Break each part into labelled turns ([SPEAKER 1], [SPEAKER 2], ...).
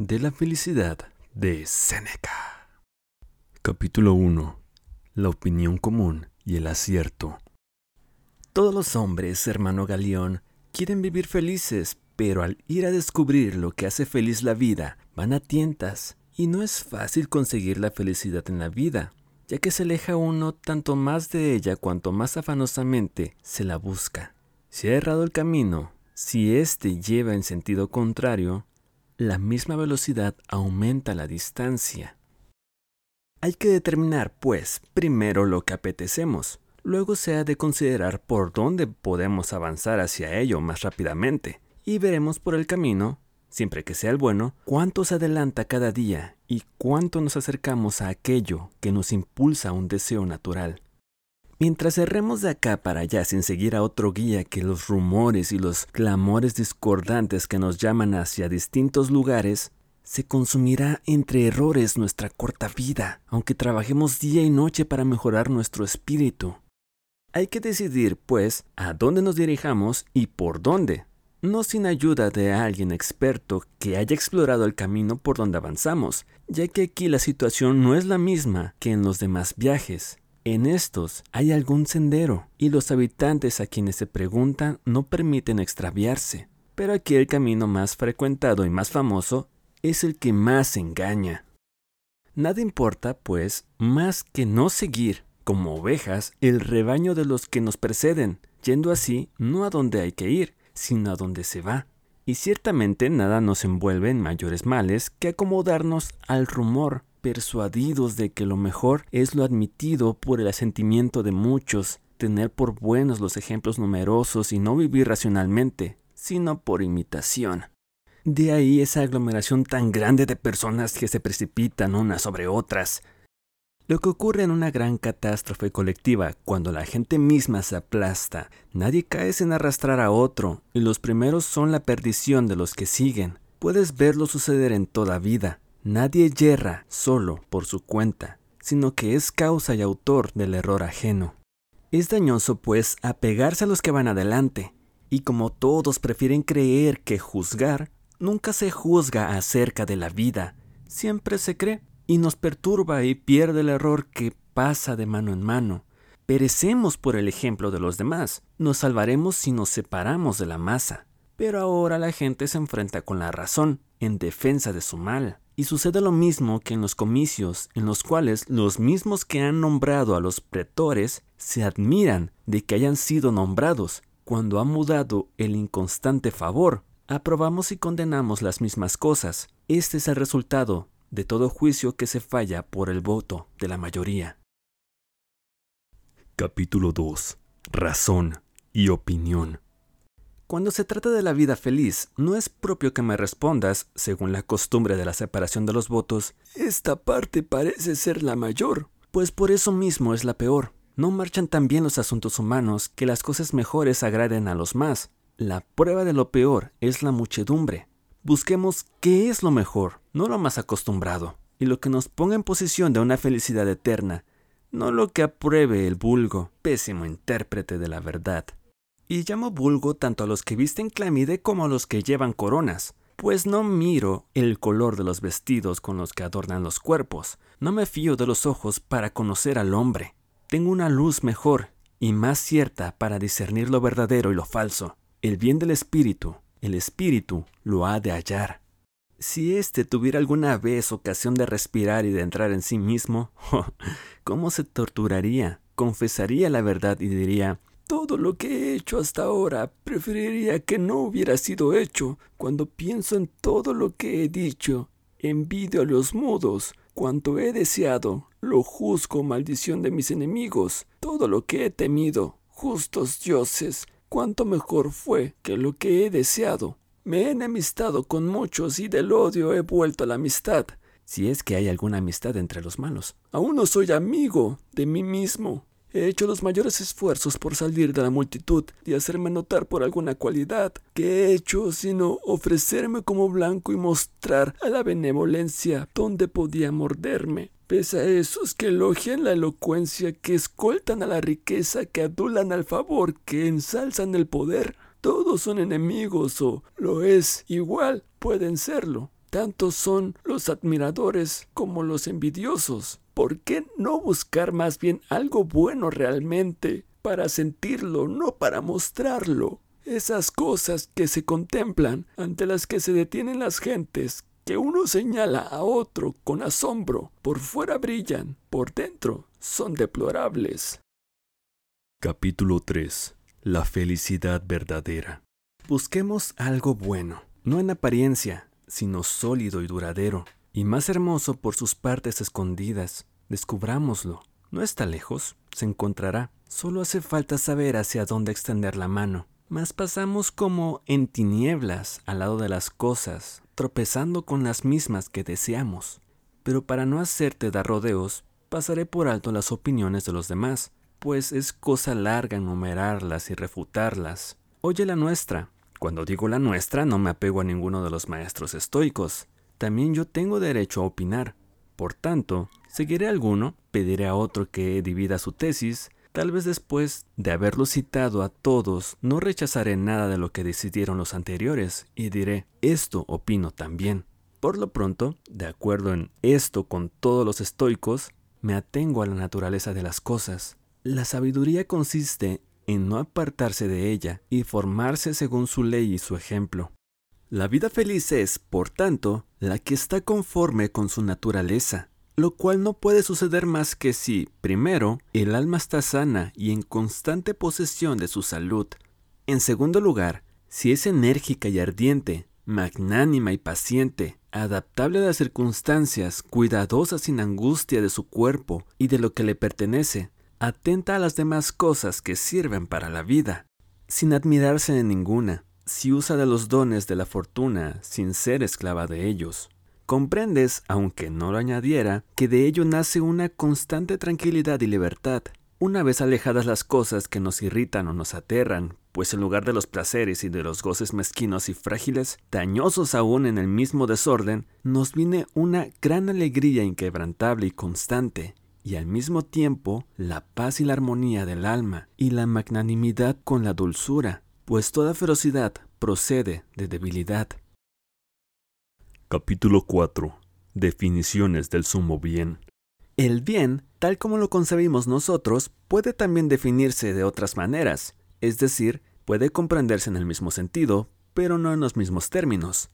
[SPEAKER 1] de la felicidad de Séneca. Capítulo 1. La opinión común y el acierto. Todos los hombres, hermano Galeón, quieren vivir felices, pero al ir a descubrir lo que hace feliz la vida, van a tientas, y no es fácil conseguir la felicidad en la vida, ya que se aleja uno tanto más de ella cuanto más afanosamente se la busca. Si ha errado el camino, si éste lleva en sentido contrario, la misma velocidad aumenta la distancia. Hay que determinar, pues, primero lo que apetecemos, luego se ha de considerar por dónde podemos avanzar hacia ello más rápidamente, y veremos por el camino, siempre que sea el bueno, cuánto se adelanta cada día y cuánto nos acercamos a aquello que nos impulsa un deseo natural. Mientras erremos de acá para allá sin seguir a otro guía que los rumores y los clamores discordantes que nos llaman hacia distintos lugares, se consumirá entre errores nuestra corta vida, aunque trabajemos día y noche para mejorar nuestro espíritu. Hay que decidir, pues, a dónde nos dirijamos y por dónde, no sin ayuda de alguien experto que haya explorado el camino por donde avanzamos, ya que aquí la situación no es la misma que en los demás viajes. En estos hay algún sendero y los habitantes a quienes se preguntan no permiten extraviarse. Pero aquí el camino más frecuentado y más famoso es el que más engaña. Nada importa, pues, más que no seguir, como ovejas, el rebaño de los que nos preceden, yendo así no a donde hay que ir, sino a donde se va. Y ciertamente nada nos envuelve en mayores males que acomodarnos al rumor persuadidos de que lo mejor es lo admitido por el asentimiento de muchos, tener por buenos los ejemplos numerosos y no vivir racionalmente, sino por imitación. De ahí esa aglomeración tan grande de personas que se precipitan unas sobre otras. Lo que ocurre en una gran catástrofe colectiva, cuando la gente misma se aplasta, nadie cae sin arrastrar a otro, y los primeros son la perdición de los que siguen. Puedes verlo suceder en toda vida. Nadie yerra solo por su cuenta, sino que es causa y autor del error ajeno. Es dañoso, pues, apegarse a los que van adelante, y como todos prefieren creer que juzgar, nunca se juzga acerca de la vida, siempre se cree, y nos perturba y pierde el error que pasa de mano en mano. Perecemos por el ejemplo de los demás, nos salvaremos si nos separamos de la masa. Pero ahora la gente se enfrenta con la razón, en defensa de su mal. Y sucede lo mismo que en los comicios, en los cuales los mismos que han nombrado a los pretores se admiran de que hayan sido nombrados, cuando ha mudado el inconstante favor. Aprobamos y condenamos las mismas cosas. Este es el resultado de todo juicio que se falla por el voto de la mayoría. Capítulo 2. Razón y opinión. Cuando se trata de la vida feliz, no es propio que me respondas, según la costumbre de la separación de los votos, esta parte parece ser la mayor, pues por eso mismo es la peor. No marchan tan bien los asuntos humanos que las cosas mejores agraden a los más. La prueba de lo peor es la muchedumbre. Busquemos qué es lo mejor, no lo más acostumbrado, y lo que nos ponga en posición de una felicidad eterna, no lo que apruebe el vulgo, pésimo intérprete de la verdad. Y llamo vulgo tanto a los que visten clamide como a los que llevan coronas, pues no miro el color de los vestidos con los que adornan los cuerpos, no me fío de los ojos para conocer al hombre. Tengo una luz mejor y más cierta para discernir lo verdadero y lo falso. El bien del espíritu, el espíritu lo ha de hallar. Si éste tuviera alguna vez ocasión de respirar y de entrar en sí mismo, ¿cómo se torturaría? Confesaría la verdad y diría, todo lo que he hecho hasta ahora preferiría que no hubiera sido hecho. Cuando pienso en todo lo que he dicho, envidio a los mudos. Cuanto he deseado, lo juzgo maldición de mis enemigos. Todo lo que he temido, justos dioses, cuánto mejor fue que lo que he deseado. Me he enemistado con muchos y del odio he vuelto a la amistad. Si es que hay alguna amistad entre los malos. Aún no soy amigo de mí mismo. He hecho los mayores esfuerzos por salir de la multitud y hacerme notar por alguna cualidad que he hecho sino ofrecerme como blanco y mostrar a la benevolencia donde podía morderme. Pese a esos que elogian la elocuencia, que escoltan a la riqueza, que adulan al favor, que ensalzan el poder, todos son enemigos o lo es igual, pueden serlo. Tantos son los admiradores como los envidiosos. ¿Por qué no buscar más bien algo bueno realmente, para sentirlo, no para mostrarlo? Esas cosas que se contemplan, ante las que se detienen las gentes, que uno señala a otro con asombro, por fuera brillan, por dentro son deplorables. Capítulo 3. La felicidad verdadera. Busquemos algo bueno, no en apariencia, sino sólido y duradero, y más hermoso por sus partes escondidas. Descubrámoslo. No está lejos, se encontrará. Solo hace falta saber hacia dónde extender la mano. Mas pasamos como en tinieblas al lado de las cosas, tropezando con las mismas que deseamos. Pero para no hacerte dar rodeos, pasaré por alto las opiniones de los demás, pues es cosa larga enumerarlas y refutarlas. Oye la nuestra, cuando digo la nuestra, no me apego a ninguno de los maestros estoicos. También yo tengo derecho a opinar. Por tanto, seguiré alguno, pediré a otro que divida su tesis, tal vez después de haberlo citado a todos, no rechazaré nada de lo que decidieron los anteriores y diré, esto opino también. Por lo pronto, de acuerdo en esto con todos los estoicos, me atengo a la naturaleza de las cosas. La sabiduría consiste en no apartarse de ella y formarse según su ley y su ejemplo. La vida feliz es, por tanto, la que está conforme con su naturaleza, lo cual no puede suceder más que si, primero, el alma está sana y en constante posesión de su salud. En segundo lugar, si es enérgica y ardiente, magnánima y paciente, adaptable a las circunstancias, cuidadosa sin angustia de su cuerpo y de lo que le pertenece, atenta a las demás cosas que sirven para la vida, sin admirarse de ninguna, si usa de los dones de la fortuna sin ser esclava de ellos. Comprendes, aunque no lo añadiera, que de ello nace una constante tranquilidad y libertad, una vez alejadas las cosas que nos irritan o nos aterran, pues en lugar de los placeres y de los goces mezquinos y frágiles, dañosos aún en el mismo desorden, nos viene una gran alegría inquebrantable y constante, y al mismo tiempo la paz y la armonía del alma y la magnanimidad con la dulzura, pues toda ferocidad procede de debilidad. Capítulo 4. Definiciones del sumo bien. El bien, tal como lo concebimos nosotros, puede también definirse de otras maneras, es decir, puede comprenderse en el mismo sentido, pero no en los mismos términos.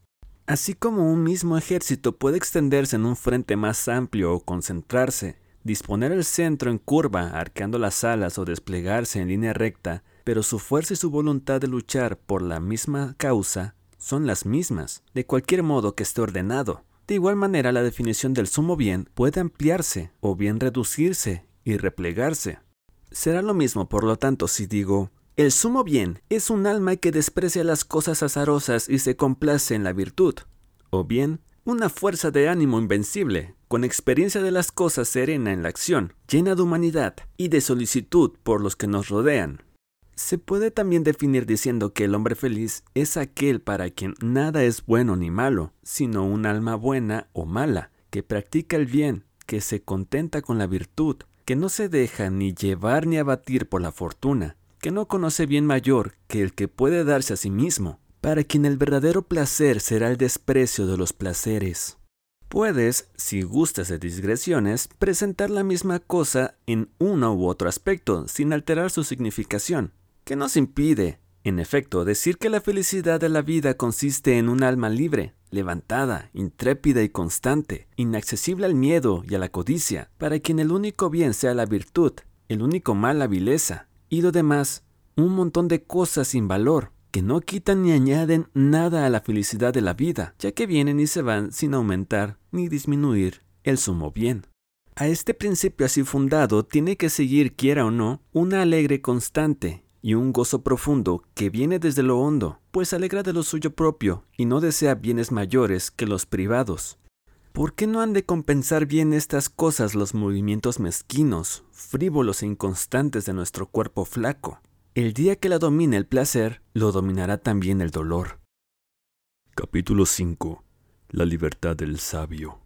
[SPEAKER 1] Así como un mismo ejército puede extenderse en un frente más amplio o concentrarse, Disponer el centro en curva, arqueando las alas o desplegarse en línea recta, pero su fuerza y su voluntad de luchar por la misma causa son las mismas, de cualquier modo que esté ordenado. De igual manera, la definición del sumo bien puede ampliarse o bien reducirse y replegarse. Será lo mismo, por lo tanto, si digo, el sumo bien es un alma que desprecia las cosas azarosas y se complace en la virtud, o bien una fuerza de ánimo invencible, con experiencia de las cosas serena en la acción, llena de humanidad y de solicitud por los que nos rodean. Se puede también definir diciendo que el hombre feliz es aquel para quien nada es bueno ni malo, sino un alma buena o mala, que practica el bien, que se contenta con la virtud, que no se deja ni llevar ni abatir por la fortuna, que no conoce bien mayor que el que puede darse a sí mismo, para quien el verdadero placer será el desprecio de los placeres. Puedes, si gustas de digresiones, presentar la misma cosa en uno u otro aspecto, sin alterar su significación, que nos impide, en efecto, decir que la felicidad de la vida consiste en un alma libre, levantada, intrépida y constante, inaccesible al miedo y a la codicia, para quien el único bien sea la virtud, el único mal la vileza, y lo demás, un montón de cosas sin valor, que no quitan ni añaden nada a la felicidad de la vida, ya que vienen y se van sin aumentar ni disminuir el sumo bien. A este principio así fundado tiene que seguir, quiera o no, una alegre constante y un gozo profundo que viene desde lo hondo, pues alegra de lo suyo propio y no desea bienes mayores que los privados. ¿Por qué no han de compensar bien estas cosas los movimientos mezquinos, frívolos e inconstantes de nuestro cuerpo flaco? El día que la domine el placer, lo dominará también el dolor. Capítulo 5. La libertad del sabio.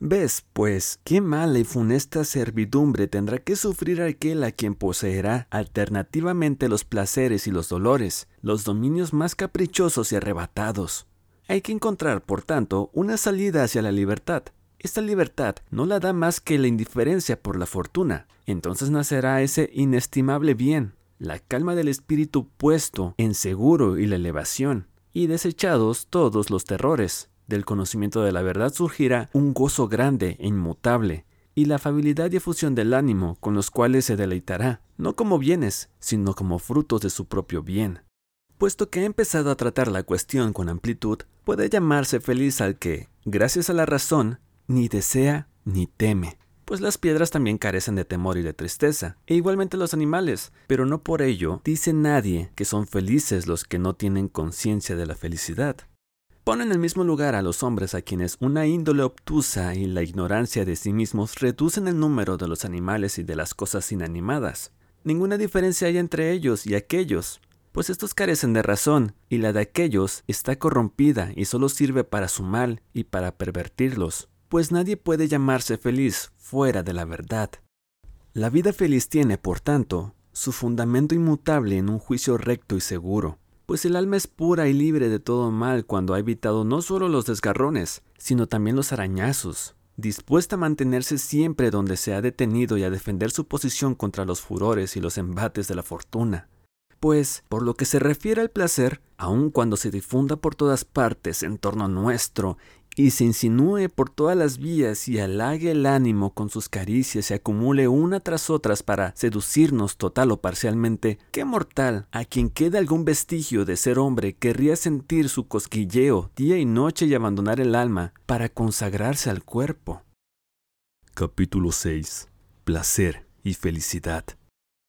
[SPEAKER 1] Ves, pues, qué mala y funesta servidumbre tendrá que sufrir aquel a quien poseerá alternativamente los placeres y los dolores, los dominios más caprichosos y arrebatados. Hay que encontrar, por tanto, una salida hacia la libertad. Esta libertad no la da más que la indiferencia por la fortuna. Entonces nacerá ese inestimable bien, la calma del espíritu puesto en seguro y la elevación, y desechados todos los terrores. Del conocimiento de la verdad surgirá un gozo grande e inmutable, y la afabilidad y efusión del ánimo con los cuales se deleitará, no como bienes, sino como frutos de su propio bien. Puesto que ha empezado a tratar la cuestión con amplitud, puede llamarse feliz al que, gracias a la razón, ni desea ni teme, pues las piedras también carecen de temor y de tristeza, e igualmente los animales, pero no por ello dice nadie que son felices los que no tienen conciencia de la felicidad. Pone en el mismo lugar a los hombres a quienes una índole obtusa y la ignorancia de sí mismos reducen el número de los animales y de las cosas inanimadas. Ninguna diferencia hay entre ellos y aquellos, pues estos carecen de razón, y la de aquellos está corrompida y solo sirve para su mal y para pervertirlos, pues nadie puede llamarse feliz fuera de la verdad. La vida feliz tiene, por tanto, su fundamento inmutable en un juicio recto y seguro, pues el alma es pura y libre de todo mal cuando ha evitado no solo los desgarrones, sino también los arañazos, dispuesta a mantenerse siempre donde se ha detenido y a defender su posición contra los furores y los embates de la fortuna. Pues, por lo que se refiere al placer, aun cuando se difunda por todas partes en torno nuestro y se insinúe por todas las vías y halague el ánimo con sus caricias y acumule una tras otras para seducirnos total o parcialmente, ¿qué mortal, a quien quede algún vestigio de ser hombre, querría sentir su cosquilleo día y noche y abandonar el alma para consagrarse al cuerpo? Capítulo 6. Placer y felicidad.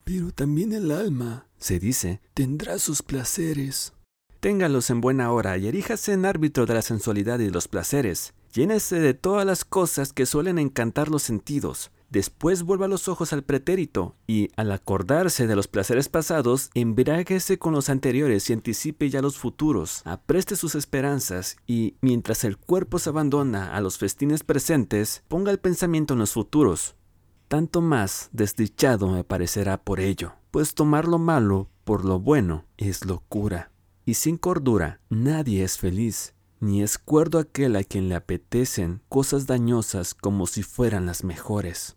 [SPEAKER 2] Pero también el alma, se dice, tendrá sus placeres.
[SPEAKER 1] Téngalos en buena hora y eríjase en árbitro de la sensualidad y de los placeres. Llénese de todas las cosas que suelen encantar los sentidos. Después vuelva los ojos al pretérito y, al acordarse de los placeres pasados, embriáguese con los anteriores y anticipe ya los futuros. Apreste sus esperanzas y, mientras el cuerpo se abandona a los festines presentes, ponga el pensamiento en los futuros. Tanto más desdichado me parecerá por ello, pues tomar lo malo por lo bueno es locura y sin cordura nadie es feliz, ni es cuerdo aquel a quien le apetecen cosas dañosas como si fueran las mejores.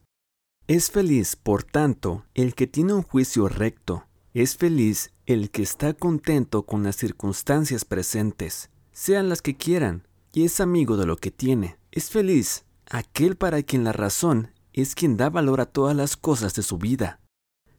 [SPEAKER 1] Es feliz, por tanto, el que tiene un juicio recto, es feliz el que está contento con las circunstancias presentes, sean las que quieran, y es amigo de lo que tiene. Es feliz aquel para quien la razón es quien da valor a todas las cosas de su vida.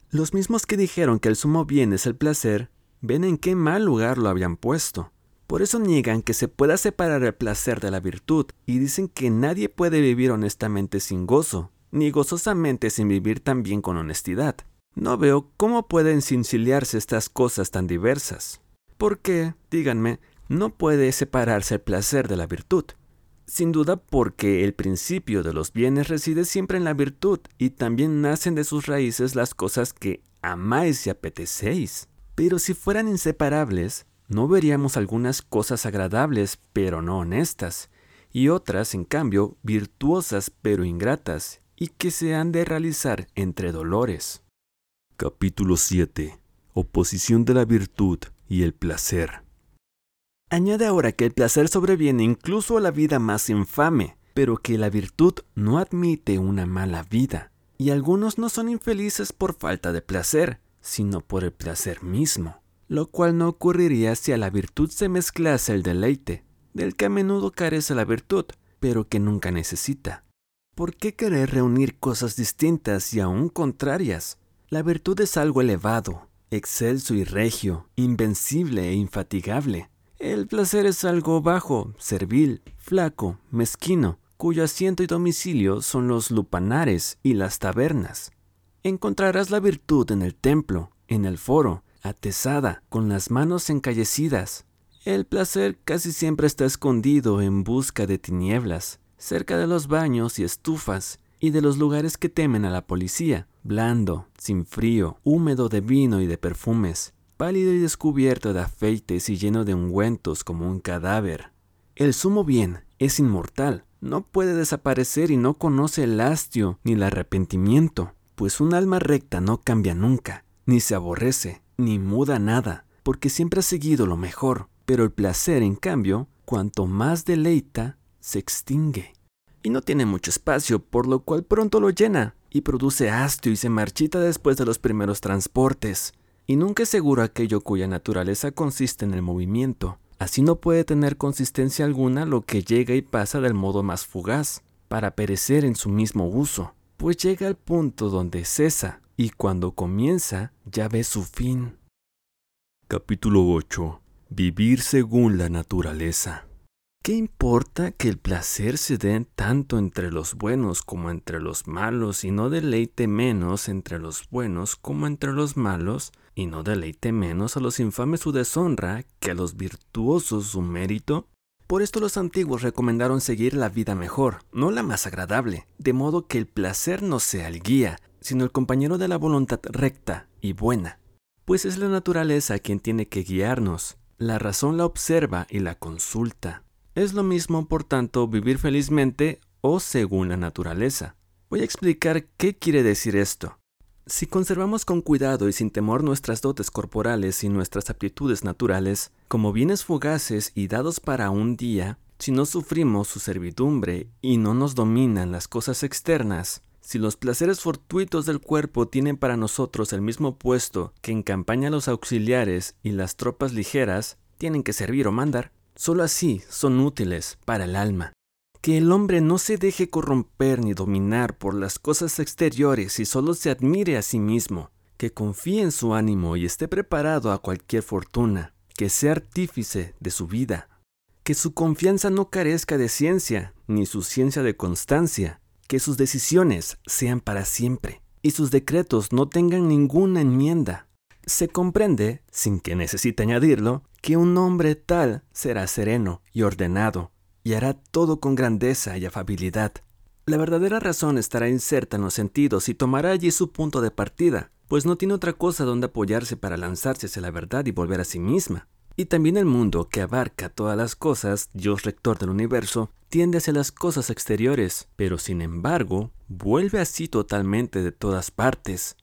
[SPEAKER 1] Los mismos que dijeron que el sumo bien es el placer, ven en qué mal lugar lo habían puesto. Por eso niegan que se pueda separar el placer de la virtud y dicen que nadie puede vivir honestamente sin gozo, ni gozosamente sin vivir también con honestidad. No veo cómo pueden sinciliarse estas cosas tan diversas. ¿Por qué, díganme, no puede separarse el placer de la virtud? Sin duda porque el principio de los bienes reside siempre en la virtud y también nacen de sus raíces las cosas que amáis y apetecéis. Pero si fueran inseparables, no veríamos algunas cosas agradables pero no honestas, y otras, en cambio, virtuosas pero ingratas, y que se han de realizar entre dolores.
[SPEAKER 2] Capítulo 7. Oposición de la virtud y el placer.
[SPEAKER 1] Añade ahora que el placer sobreviene incluso a la vida más infame, pero que la virtud no admite una mala vida, y algunos no son infelices por falta de placer, sino por el placer mismo, lo cual no ocurriría si a la virtud se mezclase el deleite, del que a menudo carece la virtud, pero que nunca necesita. ¿Por qué querer reunir cosas distintas y aún contrarias? La virtud es algo elevado, excelso y regio, invencible e infatigable. El placer es algo bajo, servil, flaco, mezquino, cuyo asiento y domicilio son los lupanares y las tabernas. Encontrarás la virtud en el templo, en el foro, atesada, con las manos encallecidas. El placer casi siempre está escondido en busca de tinieblas, cerca de los baños y estufas, y de los lugares que temen a la policía, blando, sin frío, húmedo de vino y de perfumes, pálido y descubierto de afeites y lleno de ungüentos como un cadáver. El sumo bien es inmortal, no puede desaparecer y no conoce el hastio ni el arrepentimiento pues un alma recta no cambia nunca, ni se aborrece, ni muda nada, porque siempre ha seguido lo mejor, pero el placer, en cambio, cuanto más deleita, se extingue. Y no tiene mucho espacio, por lo cual pronto lo llena, y produce hastio y se marchita después de los primeros transportes. Y nunca es seguro aquello cuya naturaleza consiste en el movimiento. Así no puede tener consistencia alguna lo que llega y pasa del modo más fugaz, para perecer en su mismo uso, pues llega al punto donde cesa, y cuando comienza ya ve su fin.
[SPEAKER 2] Capítulo 8. Vivir según la naturaleza.
[SPEAKER 1] ¿Qué importa que el placer se dé tanto entre los buenos como entre los malos y no deleite menos entre los buenos como entre los malos y no deleite menos a los infames su deshonra que a los virtuosos su mérito? Por esto los antiguos recomendaron seguir la vida mejor, no la más agradable, de modo que el placer no sea el guía, sino el compañero de la voluntad recta y buena. Pues es la naturaleza quien tiene que guiarnos, la razón la observa y la consulta. Es lo mismo, por tanto, vivir felizmente o según la naturaleza. Voy a explicar qué quiere decir esto. Si conservamos con cuidado y sin temor nuestras dotes corporales y nuestras aptitudes naturales, como bienes fugaces y dados para un día, si no sufrimos su servidumbre y no nos dominan las cosas externas, si los placeres fortuitos del cuerpo tienen para nosotros el mismo puesto que en campaña los auxiliares y las tropas ligeras, tienen que servir o mandar, Solo así son útiles para el alma. Que el hombre no se deje corromper ni dominar por las cosas exteriores y solo se admire a sí mismo, que confíe en su ánimo y esté preparado a cualquier fortuna, que sea artífice de su vida, que su confianza no carezca de ciencia, ni su ciencia de constancia, que sus decisiones sean para siempre, y sus decretos no tengan ninguna enmienda, se comprende, sin que necesite añadirlo, que un hombre tal será sereno y ordenado, y hará todo con grandeza y afabilidad. La verdadera razón estará inserta en los sentidos y tomará allí su punto de partida, pues no tiene otra cosa donde apoyarse para lanzarse hacia la verdad y volver a sí misma. Y también el mundo, que abarca todas las cosas, Dios rector del universo, tiende hacia las cosas exteriores, pero sin embargo, vuelve así totalmente de todas partes.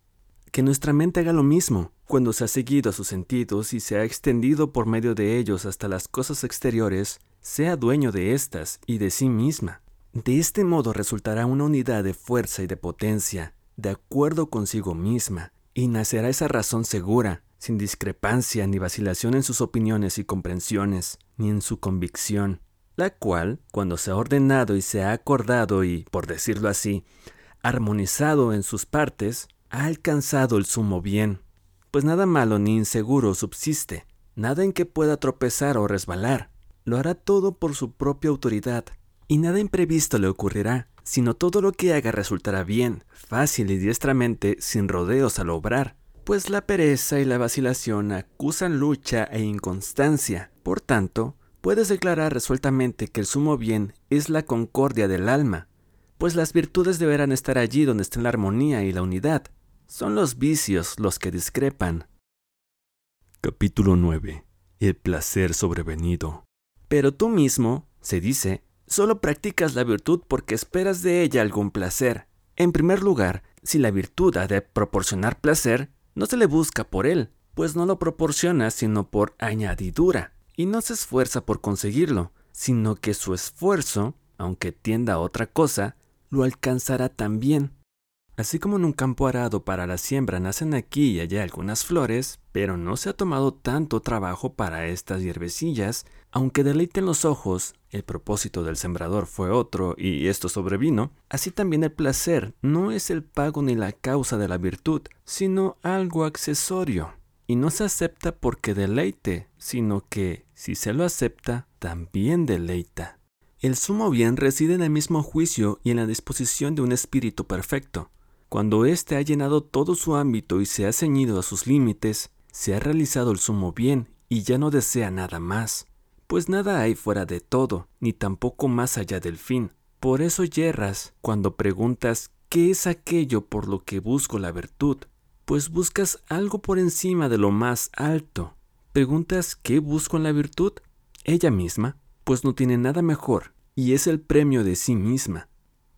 [SPEAKER 1] Que nuestra mente haga lo mismo, cuando se ha seguido a sus sentidos y se ha extendido por medio de ellos hasta las cosas exteriores, sea dueño de éstas y de sí misma. De este modo resultará una unidad de fuerza y de potencia, de acuerdo consigo misma, y nacerá esa razón segura, sin discrepancia ni vacilación en sus opiniones y comprensiones, ni en su convicción, la cual, cuando se ha ordenado y se ha acordado y, por decirlo así, armonizado en sus partes, ha alcanzado el sumo bien, pues nada malo ni inseguro subsiste, nada en que pueda tropezar o resbalar. Lo hará todo por su propia autoridad, y nada imprevisto le ocurrirá, sino todo lo que haga resultará bien, fácil y diestramente, sin rodeos al obrar, pues la pereza y la vacilación acusan lucha e inconstancia. Por tanto, puedes declarar resueltamente que el sumo bien es la concordia del alma, pues las virtudes deberán estar allí donde estén la armonía y la unidad, son los vicios los que discrepan.
[SPEAKER 2] Capítulo 9. El placer sobrevenido.
[SPEAKER 1] Pero tú mismo, se dice, solo practicas la virtud porque esperas de ella algún placer. En primer lugar, si la virtud ha de proporcionar placer, no se le busca por él, pues no lo proporciona sino por añadidura, y no se esfuerza por conseguirlo, sino que su esfuerzo, aunque tienda a otra cosa, lo alcanzará también. Así como en un campo arado para la siembra nacen aquí y allá algunas flores, pero no se ha tomado tanto trabajo para estas hierbecillas, aunque deleiten los ojos, el propósito del sembrador fue otro y esto sobrevino, así también el placer no es el pago ni la causa de la virtud, sino algo accesorio. Y no se acepta porque deleite, sino que, si se lo acepta, también deleita. El sumo bien reside en el mismo juicio y en la disposición de un espíritu perfecto. Cuando éste ha llenado todo su ámbito y se ha ceñido a sus límites, se ha realizado el sumo bien y ya no desea nada más, pues nada hay fuera de todo, ni tampoco más allá del fin. Por eso yerras cuando preguntas ¿qué es aquello por lo que busco la virtud? Pues buscas algo por encima de lo más alto. Preguntas ¿qué busco en la virtud? Ella misma, pues no tiene nada mejor, y es el premio de sí misma.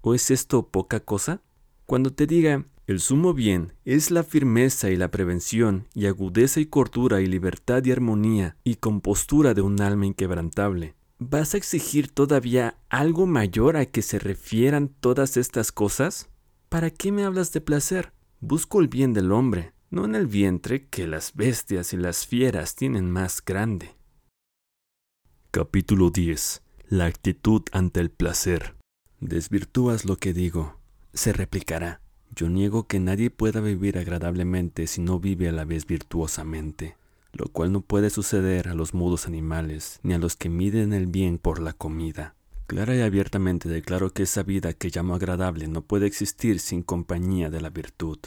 [SPEAKER 1] ¿O es esto poca cosa? Cuando te diga, el sumo bien es la firmeza y la prevención, y agudeza y cordura y libertad y armonía, y compostura de un alma inquebrantable. ¿Vas a exigir todavía algo mayor a que se refieran todas estas cosas? ¿Para qué me hablas de placer? Busco el bien del hombre, no en el vientre que las bestias y las fieras tienen más grande.
[SPEAKER 2] Capítulo 10. La actitud ante el placer.
[SPEAKER 1] Desvirtúas lo que digo. Se replicará. Yo niego que nadie pueda vivir agradablemente si no vive a la vez virtuosamente, lo cual no puede suceder a los mudos animales, ni a los que miden el bien por la comida. Clara y abiertamente declaro que esa vida que llamo agradable no puede existir sin compañía de la virtud.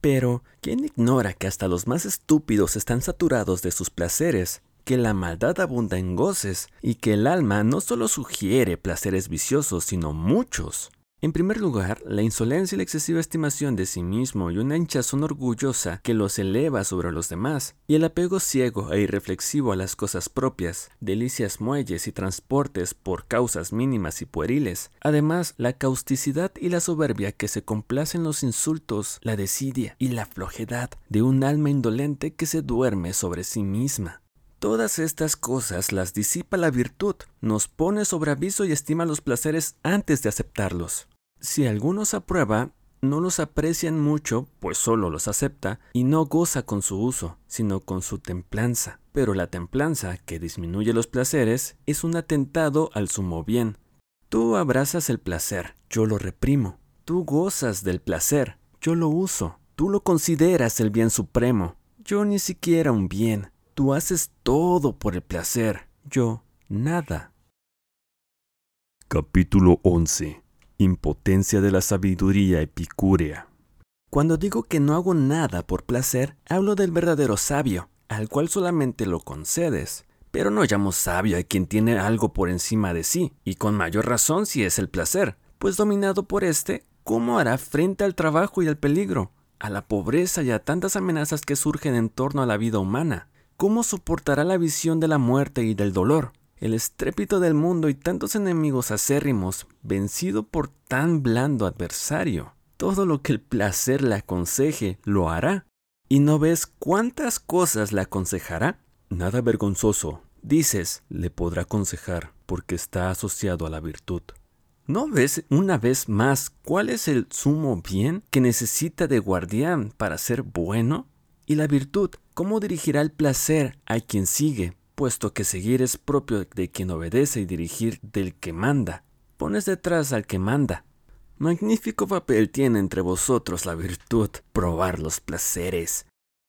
[SPEAKER 1] Pero, ¿quién ignora que hasta los más estúpidos están saturados de sus placeres, que la maldad abunda en goces, y que el alma no solo sugiere placeres viciosos, sino muchos? En primer lugar, la insolencia y la excesiva estimación de sí mismo y una hinchazón orgullosa que los eleva sobre los demás, y el apego ciego e irreflexivo a las cosas propias, delicias muelles y transportes por causas mínimas y pueriles. Además, la causticidad y la soberbia que se complacen los insultos, la desidia y la flojedad de un alma indolente que se duerme sobre sí misma. Todas estas cosas las disipa la virtud, nos pone sobre aviso y estima los placeres antes de aceptarlos. Si algunos aprueba, no los aprecian mucho, pues solo los acepta, y no goza con su uso, sino con su templanza. Pero la templanza, que disminuye los placeres, es un atentado al sumo bien. Tú abrazas el placer, yo lo reprimo. Tú gozas del placer, yo lo uso. Tú lo consideras el bien supremo, yo ni siquiera un bien. Tú haces todo por el placer, yo nada.
[SPEAKER 2] Capítulo 11 Impotencia de la sabiduría epicúrea.
[SPEAKER 1] Cuando digo que no hago nada por placer, hablo del verdadero sabio, al cual solamente lo concedes. Pero no llamo sabio a quien tiene algo por encima de sí, y con mayor razón si es el placer, pues dominado por éste, ¿cómo hará frente al trabajo y al peligro, a la pobreza y a tantas amenazas que surgen en torno a la vida humana? ¿Cómo soportará la visión de la muerte y del dolor? El estrépito del mundo y tantos enemigos acérrimos, vencido por tan blando adversario. Todo lo que el placer le aconseje, lo hará. ¿Y no ves cuántas cosas le aconsejará?
[SPEAKER 2] Nada vergonzoso, dices, le podrá aconsejar, porque está asociado a la virtud.
[SPEAKER 1] ¿No ves una vez más cuál es el sumo bien que necesita de guardián para ser bueno? Y la virtud, ¿cómo dirigirá el placer a quien sigue puesto que seguir es propio de quien obedece y dirigir del que manda. Pones detrás al que manda. Magnífico papel tiene entre vosotros la virtud, probar los placeres.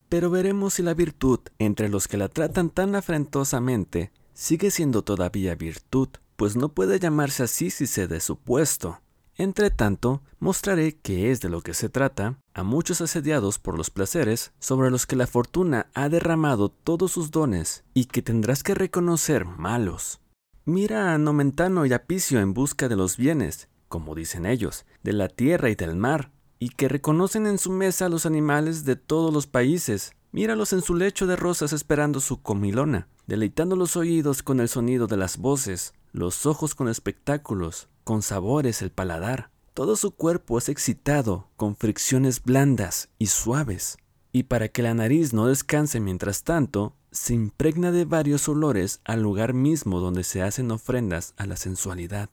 [SPEAKER 1] Pero veremos si la virtud, entre los que la tratan tan afrentosamente, sigue siendo todavía virtud, pues no puede llamarse así si se dé su puesto. Entre tanto, mostraré que es de lo que se trata a muchos asediados por los placeres sobre los que la fortuna ha derramado todos sus dones y que tendrás que reconocer malos. Mira a Nomentano y Apicio en busca de los bienes, como dicen ellos, de la tierra y del mar, y que reconocen en su mesa a los animales de todos los países. Míralos en su lecho de rosas esperando su comilona, deleitando los oídos con el sonido de las voces, los ojos con espectáculos, con sabores el paladar. Todo su cuerpo es excitado con fricciones blandas y suaves. Y para que la nariz no descanse mientras tanto, se impregna de varios olores al lugar mismo donde se hacen ofrendas a la sensualidad.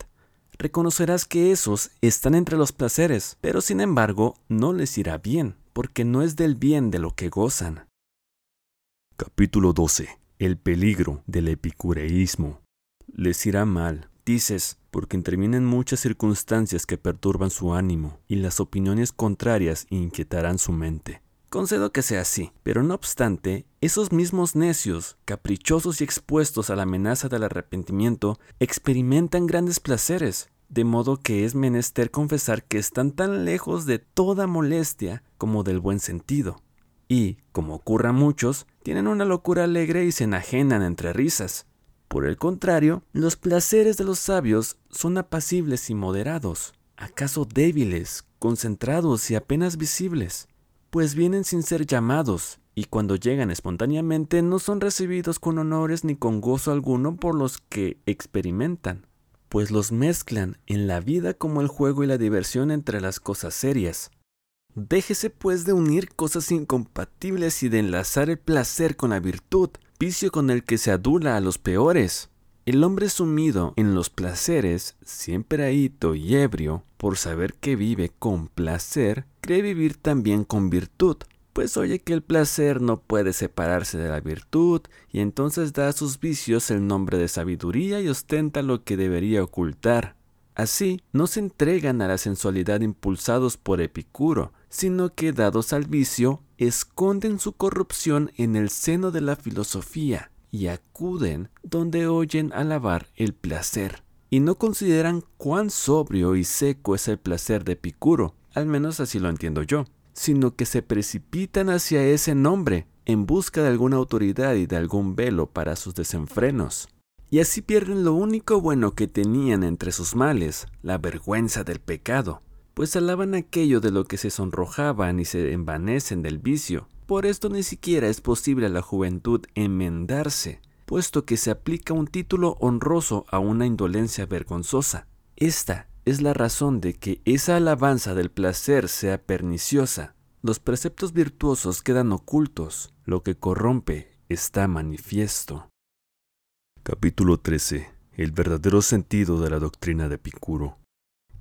[SPEAKER 1] Reconocerás que esos están entre los placeres, pero sin embargo no les irá bien, porque no es del bien de lo que gozan.
[SPEAKER 2] Capítulo 12. El peligro del epicureísmo. Les irá mal, dices, porque intervienen muchas circunstancias que perturban su ánimo y las opiniones contrarias inquietarán su mente.
[SPEAKER 1] Concedo que sea así, pero no obstante, esos mismos necios, caprichosos y expuestos a la amenaza del arrepentimiento, experimentan grandes placeres, de modo que es menester confesar que están tan lejos de toda molestia como del buen sentido. Y, como ocurra a muchos, tienen una locura alegre y se enajenan entre risas. Por el contrario, los placeres de los sabios son apacibles y moderados, acaso débiles, concentrados y apenas visibles, pues vienen sin ser llamados, y cuando llegan espontáneamente no son recibidos con honores ni con gozo alguno por los que experimentan, pues los mezclan en la vida como el juego y la diversión entre las cosas serias. Déjese pues de unir cosas incompatibles y de enlazar el placer con la virtud, vicio con el que se adula a los peores. El hombre sumido en los placeres, siempre ahito y ebrio, por saber que vive con placer, cree vivir también con virtud, pues oye que el placer no puede separarse de la virtud, y entonces da a sus vicios el nombre de sabiduría y ostenta lo que debería ocultar. Así, no se entregan a la sensualidad impulsados por Epicuro, sino que, dados al vicio, esconden su corrupción en el seno de la filosofía y acuden donde oyen alabar el placer, y no consideran cuán sobrio y seco es el placer de Epicuro, al menos así lo entiendo yo sino que se precipitan hacia ese nombre en busca de alguna autoridad y de algún velo para sus desenfrenos. Y así pierden lo único bueno que tenían entre sus males, la vergüenza del pecado, pues alaban aquello de lo que se sonrojaban y se envanecen del vicio. Por esto ni siquiera es posible a la juventud enmendarse, puesto que se aplica un título honroso a una indolencia vergonzosa. Esta es la razón de que esa alabanza del placer sea perniciosa. Los preceptos virtuosos quedan ocultos, lo que corrompe está manifiesto.
[SPEAKER 3] Capítulo 13. El verdadero sentido de la doctrina de Epicuro.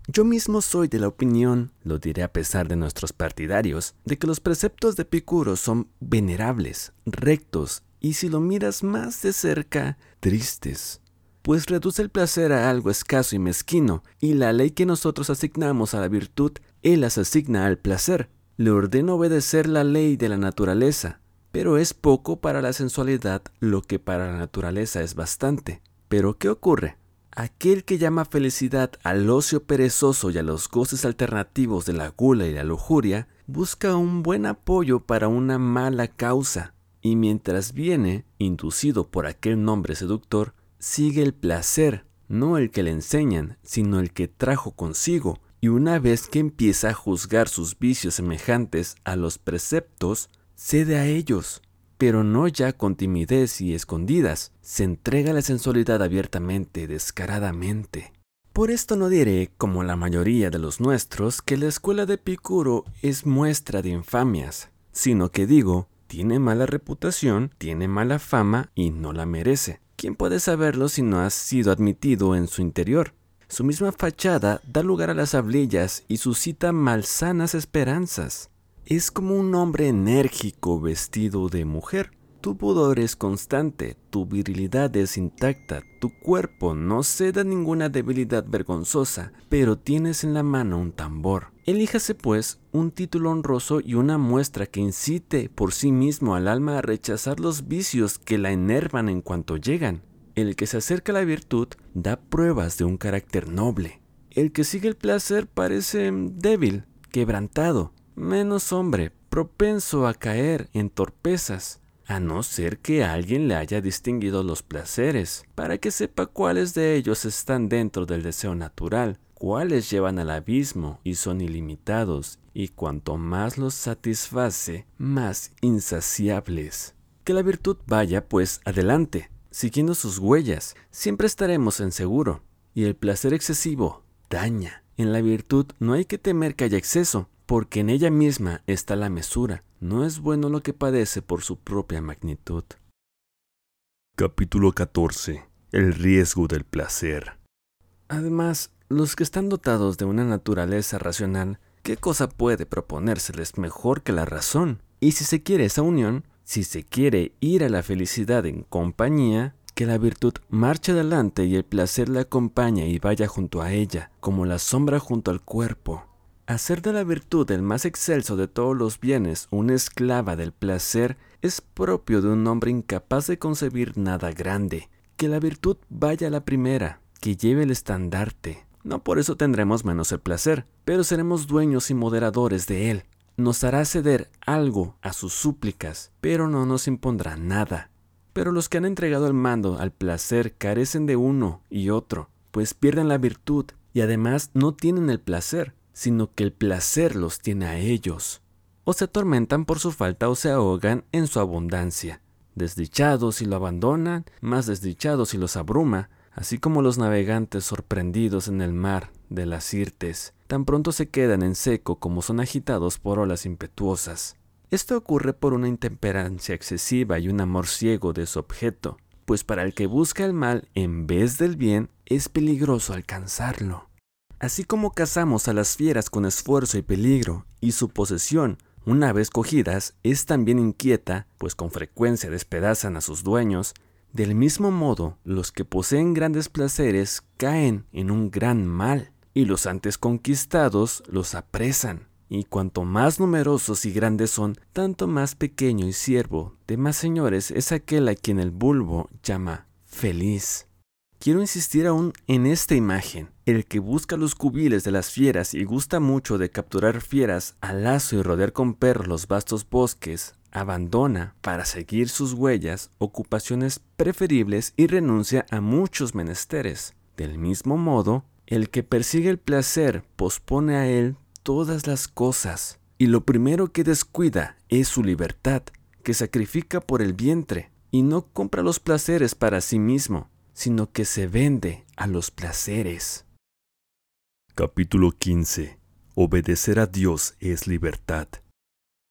[SPEAKER 1] Yo mismo soy de la opinión, lo diré a pesar de nuestros partidarios, de que los preceptos de Epicuro son venerables, rectos y si lo miras más de cerca, tristes pues reduce el placer a algo escaso y mezquino, y la ley que nosotros asignamos a la virtud, él las asigna al placer. Le ordena obedecer la ley de la naturaleza, pero es poco para la sensualidad lo que para la naturaleza es bastante. Pero ¿qué ocurre? Aquel que llama felicidad al ocio perezoso y a los goces alternativos de la gula y la lujuria, busca un buen apoyo para una mala causa, y mientras viene, inducido por aquel nombre seductor, sigue el placer, no el que le enseñan, sino el que trajo consigo, y una vez que empieza a juzgar sus vicios semejantes a los preceptos, cede a ellos, pero no ya con timidez y escondidas, se entrega la sensualidad abiertamente, descaradamente. Por esto no diré, como la mayoría de los nuestros, que la escuela de Epicuro es muestra de infamias, sino que digo, tiene mala reputación, tiene mala fama y no la merece. ¿Quién puede saberlo si no ha sido admitido en su interior? Su misma fachada da lugar a las hablillas y suscita malsanas esperanzas. Es como un hombre enérgico vestido de mujer. Tu pudor es constante, tu virilidad es intacta, tu cuerpo no ceda ninguna debilidad vergonzosa, pero tienes en la mano un tambor. Elíjase pues un título honroso y una muestra que incite por sí mismo al alma a rechazar los vicios que la enervan en cuanto llegan. El que se acerca a la virtud da pruebas de un carácter noble. El que sigue el placer parece débil, quebrantado, menos hombre, propenso a caer en torpezas, a no ser que alguien le haya distinguido los placeres, para que sepa cuáles de ellos están dentro del deseo natural cuales llevan al abismo y son ilimitados, y cuanto más los satisface, más insaciables. Que la virtud vaya, pues, adelante, siguiendo sus huellas, siempre estaremos en seguro, y el placer excesivo daña. En la virtud no hay que temer que haya exceso, porque en ella misma está la mesura. No es bueno lo que padece por su propia magnitud.
[SPEAKER 3] Capítulo 14. El riesgo del placer.
[SPEAKER 1] Además, los que están dotados de una naturaleza racional, ¿qué cosa puede proponérseles mejor que la razón? Y si se quiere esa unión, si se quiere ir a la felicidad en compañía, que la virtud marche adelante y el placer la acompañe y vaya junto a ella, como la sombra junto al cuerpo. Hacer de la virtud el más excelso de todos los bienes una esclava del placer es propio de un hombre incapaz de concebir nada grande. Que la virtud vaya a la primera, que lleve el estandarte, no por eso tendremos menos el placer, pero seremos dueños y moderadores de él. Nos hará ceder algo a sus súplicas, pero no nos impondrá nada. Pero los que han entregado el mando al placer carecen de uno y otro, pues pierden la virtud y además no tienen el placer, sino que el placer los tiene a ellos. O se atormentan por su falta o se ahogan en su abundancia. Desdichados si lo abandonan, más desdichados si los abruma, así como los navegantes sorprendidos en el mar de las Sirtes, tan pronto se quedan en seco como son agitados por olas impetuosas. Esto ocurre por una intemperancia excesiva y un amor ciego de su objeto. pues para el que busca el mal en vez del bien, es peligroso alcanzarlo. Así como cazamos a las fieras con esfuerzo y peligro, y su posesión, una vez cogidas, es también inquieta, pues con frecuencia despedazan a sus dueños, del mismo modo los que poseen grandes placeres caen en un gran mal, y los antes conquistados los apresan. Y cuanto más numerosos y grandes son, tanto más pequeño y siervo de más señores es aquel a quien el bulbo llama feliz. Quiero insistir aún en esta imagen. El que busca los cubiles de las fieras y gusta mucho de capturar fieras al lazo y rodear con perros los vastos bosques, abandona, para seguir sus huellas, ocupaciones preferibles y renuncia a muchos menesteres. Del mismo modo, el que persigue el placer pospone a él todas las cosas, y lo primero que descuida es su libertad, que sacrifica por el vientre, y no compra los placeres para sí mismo, sino que se vende a los placeres.
[SPEAKER 2] Capítulo 15. Obedecer a Dios es libertad.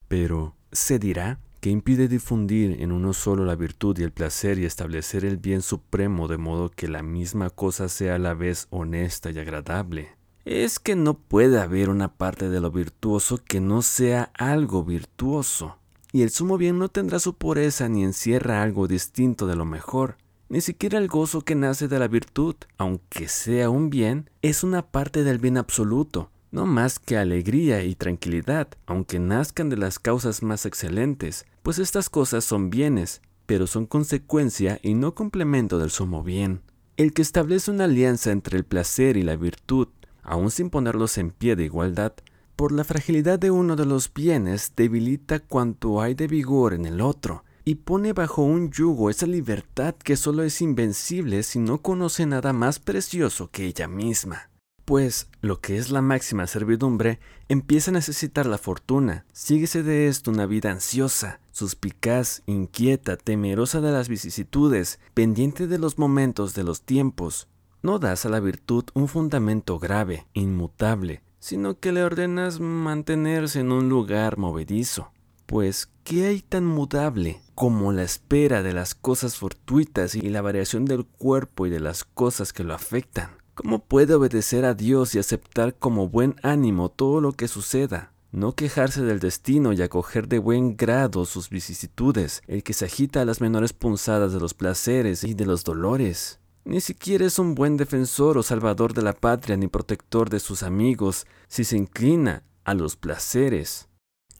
[SPEAKER 1] Pero, se dirá, que impide difundir en uno solo la virtud y el placer y establecer el bien supremo de modo que la misma cosa sea a la vez honesta y agradable es que no puede haber una parte de lo virtuoso que no sea algo virtuoso. Y el sumo bien no tendrá su pureza ni encierra algo distinto de lo mejor. Ni siquiera el gozo que nace de la virtud, aunque sea un bien, es una parte del bien absoluto, no más que alegría y tranquilidad, aunque nazcan de las causas más excelentes, pues estas cosas son bienes, pero son consecuencia y no complemento del sumo bien. El que establece una alianza entre el placer y la virtud aun sin ponerlos en pie de igualdad, por la fragilidad de uno de los bienes debilita cuanto hay de vigor en el otro, y pone bajo un yugo esa libertad que solo es invencible si no conoce nada más precioso que ella misma. Pues lo que es la máxima servidumbre empieza a necesitar la fortuna. Síguese de esto una vida ansiosa, suspicaz, inquieta, temerosa de las vicisitudes, pendiente de los momentos de los tiempos, no das a la virtud un fundamento grave, inmutable, sino que le ordenas mantenerse en un lugar movedizo. Pues, ¿qué hay tan mudable como la espera de las cosas fortuitas y la variación del cuerpo y de las cosas que lo afectan? ¿Cómo puede obedecer a Dios y aceptar como buen ánimo todo lo que suceda? No quejarse del destino y acoger de buen grado sus vicisitudes, el que se agita a las menores punzadas de los placeres y de los dolores. Ni siquiera es un buen defensor o salvador de la patria ni protector de sus amigos si se inclina a los placeres.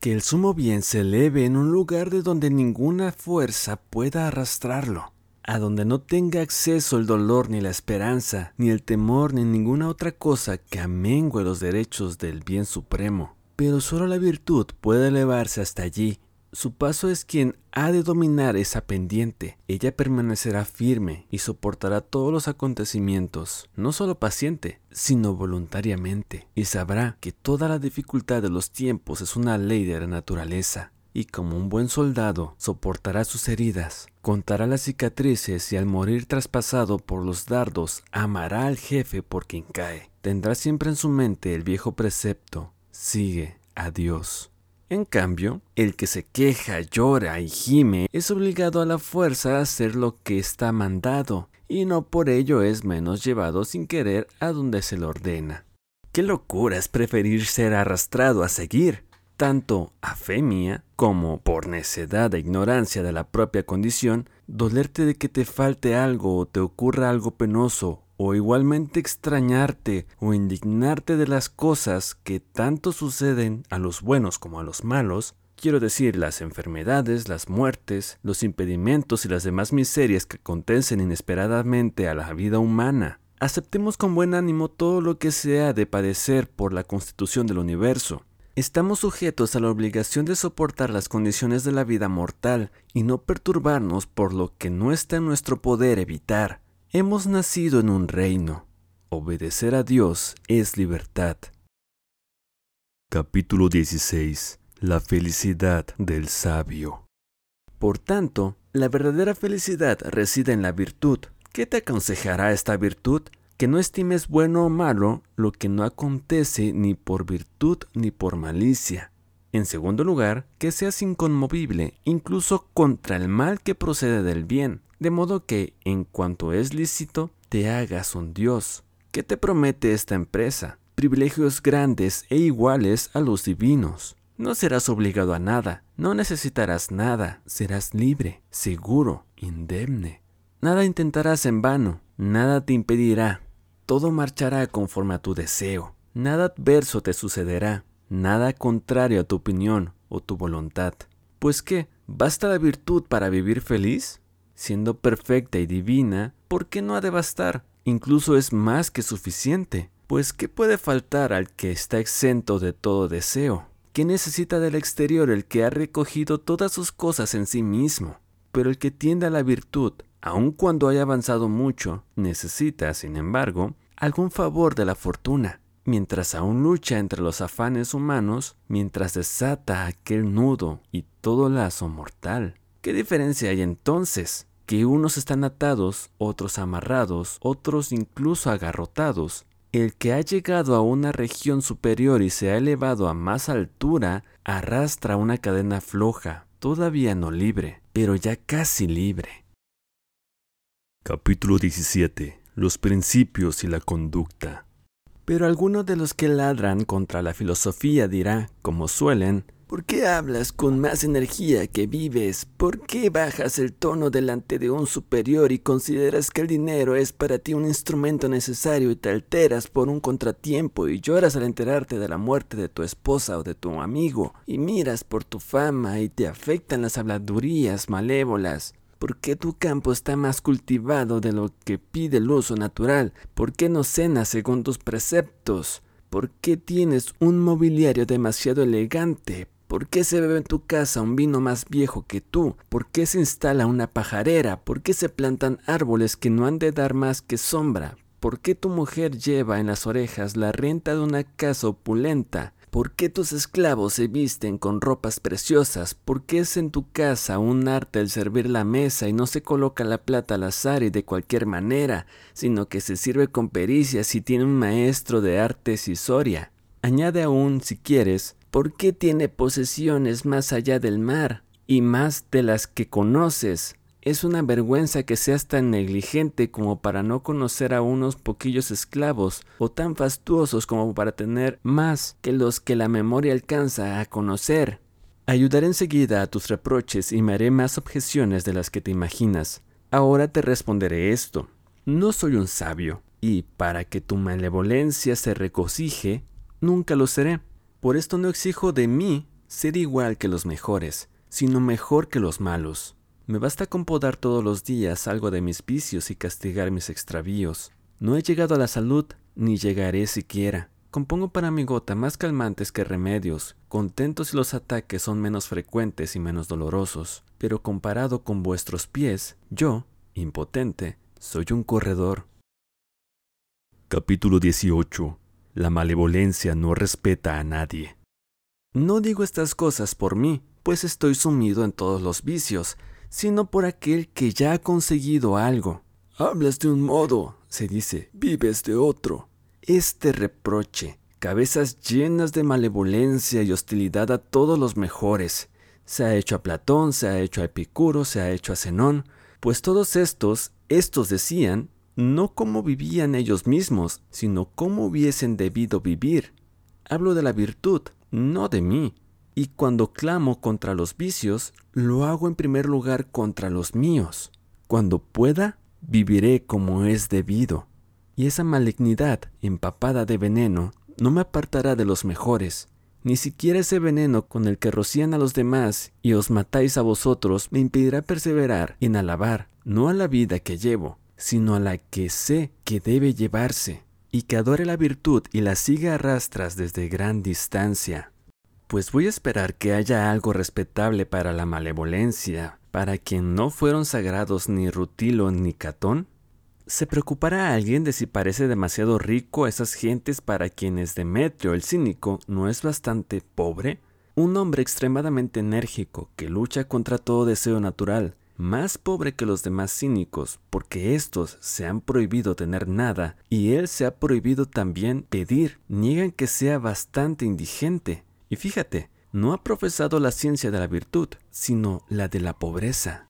[SPEAKER 1] Que el sumo bien se eleve en un lugar de donde ninguna fuerza pueda arrastrarlo, a donde no tenga acceso el dolor ni la esperanza, ni el temor ni ninguna otra cosa que amengue los derechos del bien supremo. Pero solo la virtud puede elevarse hasta allí su paso es quien ha de dominar esa pendiente. Ella permanecerá firme y soportará todos los acontecimientos, no solo paciente, sino voluntariamente, y sabrá que toda la dificultad de los tiempos es una ley de la naturaleza, y como un buen soldado soportará sus heridas, contará las cicatrices y al morir traspasado por los dardos amará al jefe por quien cae. Tendrá siempre en su mente el viejo precepto, sigue a Dios. En cambio, el que se queja, llora y gime es obligado a la fuerza a hacer lo que está mandado, y no por ello es menos llevado sin querer a donde se le ordena. Qué locura es preferir ser arrastrado a seguir, tanto a fe mía como por necedad e ignorancia de la propia condición, dolerte de que te falte algo o te ocurra algo penoso o igualmente extrañarte o indignarte de las cosas que tanto suceden a los buenos como a los malos, quiero decir las enfermedades, las muertes, los impedimentos y las demás miserias que acontecen inesperadamente a la vida humana. Aceptemos con buen ánimo todo lo que sea de padecer por la constitución del universo. Estamos sujetos a la obligación de soportar las condiciones de la vida mortal y no perturbarnos por lo que no está en nuestro poder evitar. Hemos nacido en un reino. Obedecer a Dios es libertad.
[SPEAKER 2] Capítulo 16. La felicidad del sabio.
[SPEAKER 1] Por tanto, la verdadera felicidad reside en la virtud. ¿Qué te aconsejará esta virtud? Que no estimes bueno o malo lo que no acontece ni por virtud ni por malicia. En segundo lugar, que seas inconmovible incluso contra el mal que procede del bien, de modo que, en cuanto es lícito, te hagas un Dios. ¿Qué te promete esta empresa? Privilegios grandes e iguales a los divinos. No serás obligado a nada, no necesitarás nada, serás libre, seguro, indemne. Nada intentarás en vano, nada te impedirá, todo marchará conforme a tu deseo, nada adverso te sucederá, nada contrario a tu opinión o tu voluntad. Pues qué, ¿basta la virtud para vivir feliz? Siendo perfecta y divina, ¿por qué no ha de bastar? Incluso es más que suficiente. Pues ¿qué puede faltar al que está exento de todo deseo? ¿Qué necesita del exterior el que ha recogido todas sus cosas en sí mismo? Pero el que tiende a la virtud, aun cuando haya avanzado mucho, necesita, sin embargo, algún favor de la fortuna, mientras aún lucha entre los afanes humanos, mientras desata aquel nudo y todo lazo mortal. ¿Qué diferencia hay entonces? Que unos están atados, otros amarrados, otros incluso agarrotados. El que ha llegado a una región superior y se ha elevado a más altura arrastra una cadena floja, todavía no libre, pero ya casi libre.
[SPEAKER 2] Capítulo 17. Los principios y la conducta.
[SPEAKER 1] Pero alguno de los que ladran contra la filosofía dirá, como suelen, ¿Por qué hablas con más energía que vives? ¿Por qué bajas el tono delante de un superior y consideras que el dinero es para ti un instrumento necesario y te alteras por un contratiempo y lloras al enterarte de la muerte de tu esposa o de tu amigo y miras por tu fama y te afectan las habladurías malévolas? ¿Por qué tu campo está más cultivado de lo que pide el uso natural? ¿Por qué no cenas según tus preceptos? ¿Por qué tienes un mobiliario demasiado elegante? ¿Por qué se bebe en tu casa un vino más viejo que tú? ¿Por qué se instala una pajarera? ¿Por qué se plantan árboles que no han de dar más que sombra? ¿Por qué tu mujer lleva en las orejas la renta de una casa opulenta? ¿Por qué tus esclavos se visten con ropas preciosas? ¿Por qué es en tu casa un arte el servir la mesa y no se coloca la plata al azar y de cualquier manera, sino que se sirve con pericia si tiene un maestro de artes y soria? Añade aún, si quieres, ¿por qué tiene posesiones más allá del mar y más de las que conoces? Es una vergüenza que seas tan negligente como para no conocer a unos poquillos esclavos, o tan fastuosos como para tener más que los que la memoria alcanza a conocer. Ayudaré enseguida a tus reproches y me haré más objeciones de las que te imaginas. Ahora te responderé esto. No soy un sabio, y para que tu malevolencia se regocije, nunca lo seré. Por esto no exijo de mí ser igual que los mejores, sino mejor que los malos. Me basta con podar todos los días algo de mis vicios y castigar mis extravíos. No he llegado a la salud, ni llegaré siquiera. Compongo para mi gota más calmantes que remedios, contentos si los ataques son menos frecuentes y menos dolorosos. Pero comparado con vuestros pies, yo, impotente, soy un corredor.
[SPEAKER 2] Capítulo 18. La malevolencia no respeta a nadie.
[SPEAKER 1] No digo estas cosas por mí, pues estoy sumido en todos los vicios, sino por aquel que ya ha conseguido algo. Hablas de un modo, se dice, vives de otro. Este reproche, cabezas llenas de malevolencia y hostilidad a todos los mejores, se ha hecho a Platón, se ha hecho a Epicuro, se ha hecho a Zenón, pues todos estos, estos decían, no cómo vivían ellos mismos, sino cómo hubiesen debido vivir. Hablo de la virtud, no de mí, y cuando clamo contra los vicios, lo hago en primer lugar contra los míos. Cuando pueda, viviré como es debido. Y esa malignidad, empapada de veneno, no me apartará de los mejores. Ni siquiera ese veneno con el que rocían a los demás y os matáis a vosotros me impedirá perseverar en alabar, no a la vida que llevo, sino a la que sé que debe llevarse, y que adore la virtud y la siga a rastras desde gran distancia. Pues voy a esperar que haya algo respetable para la malevolencia, para quien no fueron sagrados ni Rutilo ni Catón. ¿Se preocupará alguien de si parece demasiado rico a esas gentes para quienes Demetrio el cínico no es bastante pobre? Un hombre extremadamente enérgico que lucha contra todo deseo natural, más pobre que los demás cínicos, porque éstos se han prohibido tener nada y él se ha prohibido también pedir, niegan que sea bastante indigente, y fíjate, no ha profesado la ciencia de la virtud, sino la de la pobreza.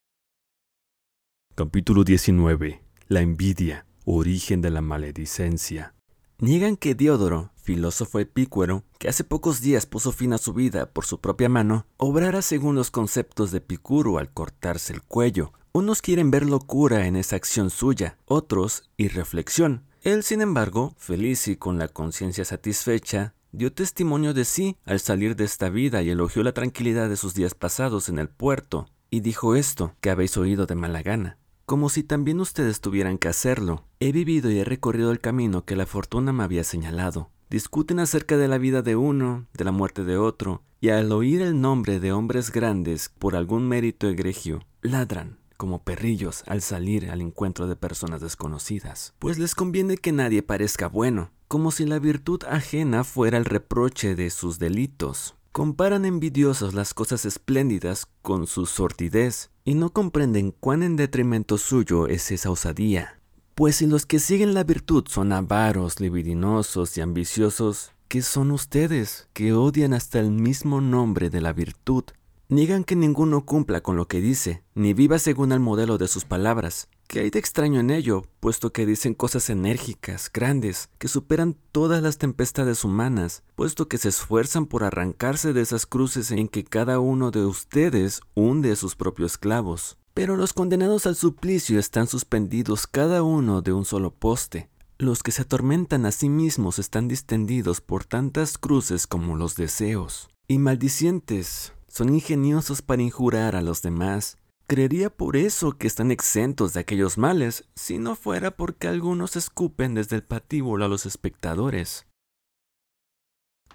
[SPEAKER 2] Capítulo 19. La envidia, origen de la maledicencia.
[SPEAKER 1] Niegan que Diodoro, filósofo epícuero, que hace pocos días puso fin a su vida por su propia mano, obrara según los conceptos de Epicuro al cortarse el cuello. Unos quieren ver locura en esa acción suya, otros irreflexión. Él, sin embargo, feliz y con la conciencia satisfecha, dio testimonio de sí al salir de esta vida y elogió la tranquilidad de sus días pasados en el puerto, y dijo esto que habéis oído de mala gana como si también ustedes tuvieran que hacerlo. He vivido y he recorrido el camino que la fortuna me había señalado. Discuten acerca de la vida de uno, de la muerte de otro, y al oír el nombre de hombres grandes por algún mérito egregio, ladran como perrillos al salir al encuentro de personas desconocidas, pues les conviene que nadie parezca bueno, como si la virtud ajena fuera el reproche de sus delitos. Comparan envidiosos las cosas espléndidas con su sordidez y no comprenden cuán en detrimento suyo es esa osadía. Pues si los que siguen la virtud son avaros, libidinosos y ambiciosos, ¿qué son ustedes que odian hasta el mismo nombre de la virtud? Niegan que ninguno cumpla con lo que dice, ni viva según el modelo de sus palabras. ¿Qué hay de extraño en ello, puesto que dicen cosas enérgicas, grandes, que superan todas las tempestades humanas, puesto que se esfuerzan por arrancarse de esas cruces en que cada uno de ustedes hunde sus propios clavos? Pero los condenados al suplicio están suspendidos cada uno de un solo poste. Los que se atormentan a sí mismos están distendidos por tantas cruces como los deseos. Y maldicientes, son ingeniosos para injurar a los demás. Creería por eso que están exentos de aquellos males, si no fuera porque algunos escupen desde el patíbulo a los espectadores.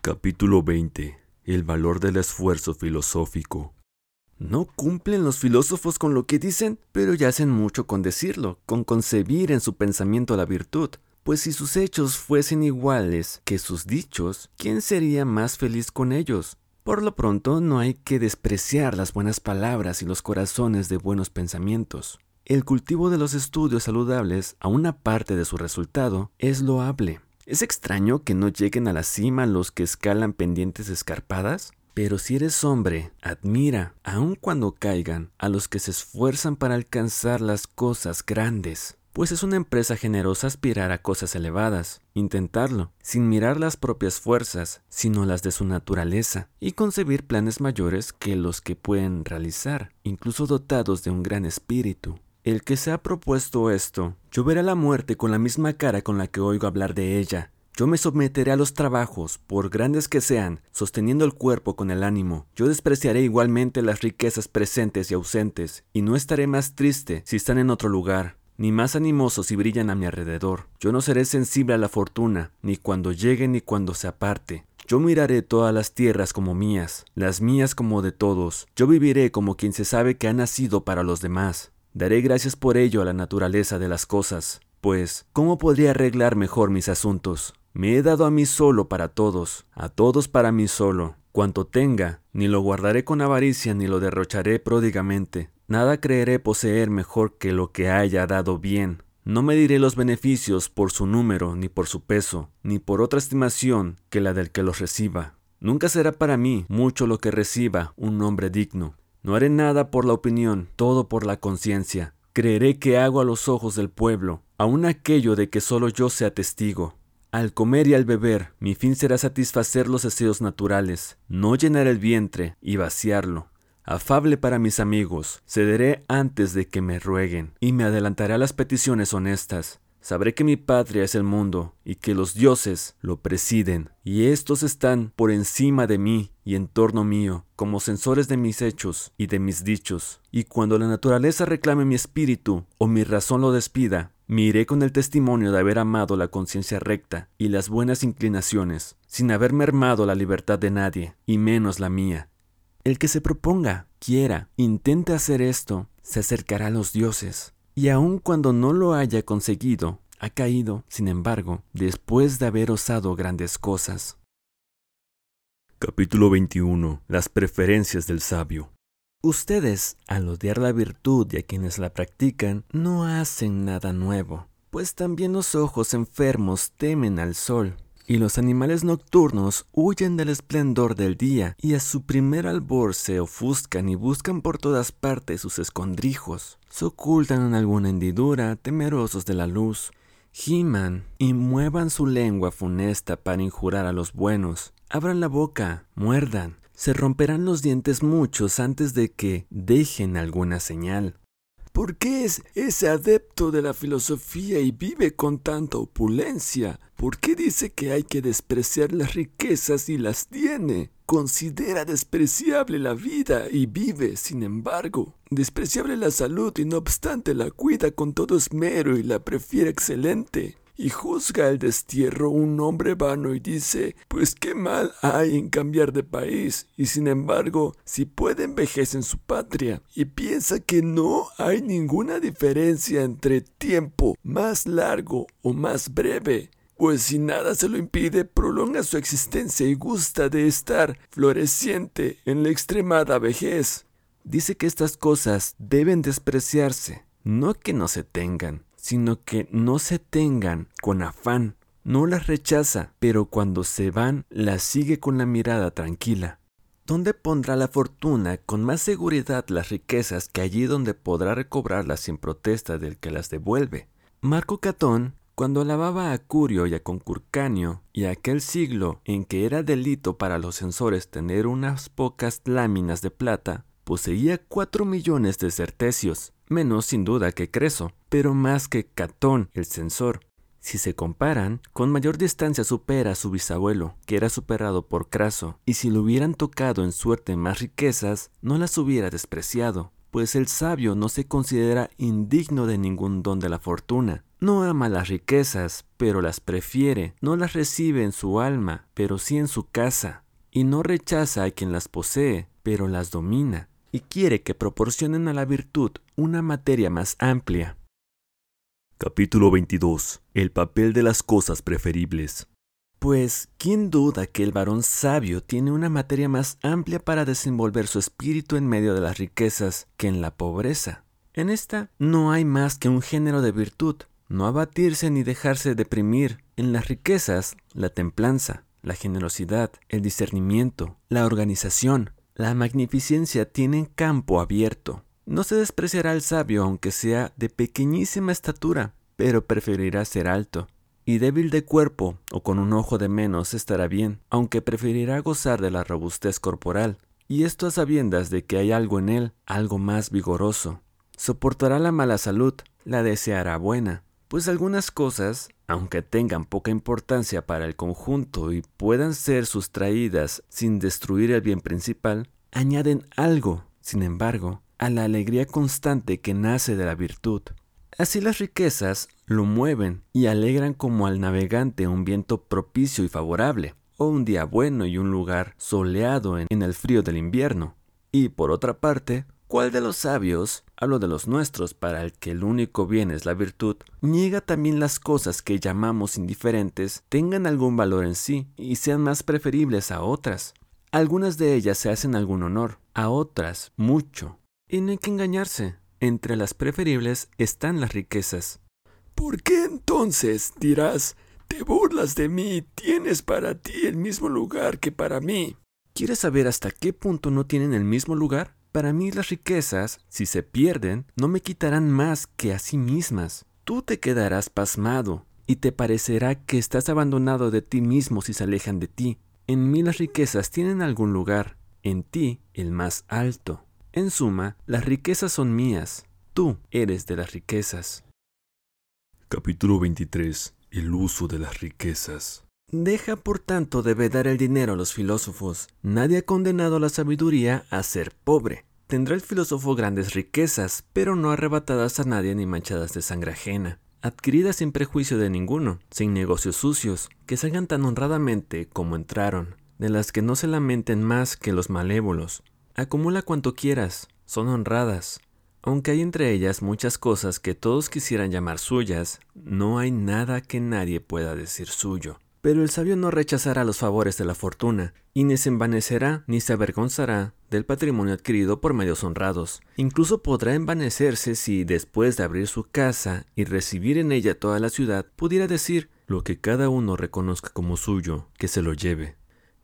[SPEAKER 2] Capítulo 20. El valor del esfuerzo filosófico.
[SPEAKER 1] No cumplen los filósofos con lo que dicen, pero ya hacen mucho con decirlo, con concebir en su pensamiento la virtud. Pues si sus hechos fuesen iguales que sus dichos, ¿quién sería más feliz con ellos? Por lo pronto, no hay que despreciar las buenas palabras y los corazones de buenos pensamientos. El cultivo de los estudios saludables, a una parte de su resultado, es loable. ¿Es extraño que no lleguen a la cima los que escalan pendientes escarpadas? Pero si eres hombre, admira, aun cuando caigan, a los que se esfuerzan para alcanzar las cosas grandes pues es una empresa generosa aspirar a cosas elevadas, intentarlo, sin mirar las propias fuerzas, sino las de su naturaleza, y concebir planes mayores que los que pueden realizar, incluso dotados de un gran espíritu. El que se ha propuesto esto, yo veré la muerte con la misma cara con la que oigo hablar de ella. Yo me someteré a los trabajos, por grandes que sean, sosteniendo el cuerpo con el ánimo. Yo despreciaré igualmente las riquezas presentes y ausentes, y no estaré más triste si están en otro lugar ni más animosos si brillan a mi alrededor. Yo no seré sensible a la fortuna, ni cuando llegue ni cuando se aparte. Yo miraré todas las tierras como mías, las mías como de todos. Yo viviré como quien se sabe que ha nacido para los demás. Daré gracias por ello a la naturaleza de las cosas, pues, ¿cómo podría arreglar mejor mis asuntos? Me he dado a mí solo para todos, a todos para mí solo. Cuanto tenga, ni lo guardaré con avaricia ni lo derrocharé pródigamente. Nada creeré poseer mejor que lo que haya dado bien. No mediré los beneficios por su número, ni por su peso, ni por otra estimación que la del que los reciba. Nunca será para mí mucho lo que reciba un hombre digno. No haré nada por la opinión, todo por la conciencia. Creeré que hago a los ojos del pueblo, aun aquello de que solo yo sea testigo. Al comer y al beber, mi fin será satisfacer los deseos naturales, no llenar el vientre y vaciarlo afable para mis amigos, cederé antes de que me rueguen, y me adelantaré a las peticiones honestas. Sabré que mi patria es el mundo, y que los dioses lo presiden, y estos están por encima de mí y en torno mío, como censores de mis hechos y de mis dichos. Y cuando la naturaleza reclame mi espíritu, o mi razón lo despida, miré con el testimonio de haber amado la conciencia recta y las buenas inclinaciones, sin haber mermado la libertad de nadie, y menos la mía, el que se proponga, quiera, intente hacer esto, se acercará a los dioses, y aun cuando no lo haya conseguido, ha caído, sin embargo, después de haber osado grandes cosas.
[SPEAKER 2] Capítulo 21. Las preferencias del sabio.
[SPEAKER 1] Ustedes, al odiar la virtud y a quienes la practican, no hacen nada nuevo, pues también los ojos enfermos temen al sol, y los animales nocturnos huyen del esplendor del día y a su primer albor se ofuscan y buscan por todas partes sus escondrijos. Se ocultan en alguna hendidura, temerosos de la luz. Giman y muevan su lengua funesta para injurar a los buenos. Abran la boca, muerdan. Se romperán los dientes muchos antes de que dejen alguna señal.
[SPEAKER 4] ¿Por qué es ese adepto de la filosofía y vive con tanta opulencia? ¿Por qué dice que hay que despreciar las riquezas y las tiene? Considera despreciable la vida y vive, sin embargo. Despreciable la salud y no obstante la cuida con todo esmero y la prefiere excelente y juzga el destierro un hombre vano y dice, pues qué mal hay en cambiar de país, y sin embargo, si puede envejecer en su patria, y piensa que no hay ninguna diferencia entre tiempo más largo o más breve, pues si nada se lo impide, prolonga su existencia y gusta de estar floreciente en la extremada vejez.
[SPEAKER 1] Dice que estas cosas deben despreciarse, no que no se tengan sino que no se tengan con afán. No las rechaza, pero cuando se van las sigue con la mirada tranquila. ¿Dónde pondrá la fortuna con más seguridad las riquezas que allí donde podrá recobrarlas sin protesta del que las devuelve? Marco Catón, cuando alababa a Curio y a Concurcanio, y aquel siglo en que era delito para los censores tener unas pocas láminas de plata, poseía cuatro millones de certecios, menos sin duda que Creso, pero más que Catón, el censor. Si se comparan, con mayor distancia supera a su bisabuelo, que era superado por Craso, y si le hubieran tocado en suerte más riquezas, no las hubiera despreciado, pues el sabio no se considera indigno de ningún don de la fortuna. No ama las riquezas, pero las prefiere, no las recibe en su alma, pero sí en su casa, y no rechaza a quien las posee, pero las domina y quiere que proporcionen a la virtud una materia más amplia.
[SPEAKER 2] Capítulo 22. El papel de las cosas preferibles.
[SPEAKER 1] Pues, ¿quién duda que el varón sabio tiene una materia más amplia para desenvolver su espíritu en medio de las riquezas que en la pobreza? En esta no hay más que un género de virtud, no abatirse ni dejarse deprimir. En las riquezas, la templanza, la generosidad, el discernimiento, la organización, la magnificencia tiene campo abierto. No se despreciará al sabio aunque sea de pequeñísima estatura, pero preferirá ser alto. Y débil de cuerpo o con un ojo de menos estará bien, aunque preferirá gozar de la robustez corporal, y esto a sabiendas de que hay algo en él, algo más vigoroso. Soportará la mala salud, la deseará buena, pues algunas cosas, aunque tengan poca importancia para el conjunto y puedan ser sustraídas sin destruir el bien principal, añaden algo, sin embargo, a la alegría constante que nace de la virtud. Así las riquezas lo mueven y alegran como al navegante un viento propicio y favorable, o un día bueno y un lugar soleado en, el frío del invierno. Y por otra parte, ¿Cuál de los sabios, hablo de los nuestros, para el que el único bien es la virtud, niega también las cosas que llamamos indiferentes tengan algún valor en sí y sean más preferibles a otras? Algunas de ellas se hacen algún honor, a otras mucho. Y no hay que engañarse, entre las preferibles están las riquezas.
[SPEAKER 4] ¿Por qué entonces dirás, te burlas de mí tienes para ti el mismo lugar que para mí?
[SPEAKER 1] ¿Quieres saber hasta qué punto no tienen el mismo lugar? Para mí las riquezas, si se pierden, no me quitarán más que a sí mismas. Tú te quedarás pasmado, y te parecerá que estás abandonado de ti mismo si se alejan de ti. En mí las riquezas tienen algún lugar, en ti el más alto. En suma, las riquezas son mías, tú eres de las riquezas.
[SPEAKER 2] Capítulo 23. El uso de las riquezas.
[SPEAKER 1] Deja por tanto de vedar el dinero a los filósofos. Nadie ha condenado a la sabiduría a ser pobre. Tendrá el filósofo grandes riquezas, pero no arrebatadas a nadie ni manchadas de sangre ajena, adquiridas sin prejuicio de ninguno, sin negocios sucios, que salgan tan honradamente como entraron, de las que no se lamenten más que los malévolos. Acumula cuanto quieras, son honradas. Aunque hay entre ellas muchas cosas que todos quisieran llamar suyas, no hay nada que nadie pueda decir suyo. Pero el sabio no rechazará los favores de la fortuna, y ni se envanecerá ni se avergonzará del patrimonio adquirido por medios honrados. Incluso podrá envanecerse si, después de abrir su casa y recibir en ella toda la ciudad, pudiera decir
[SPEAKER 2] lo que cada uno reconozca como suyo, que se lo lleve.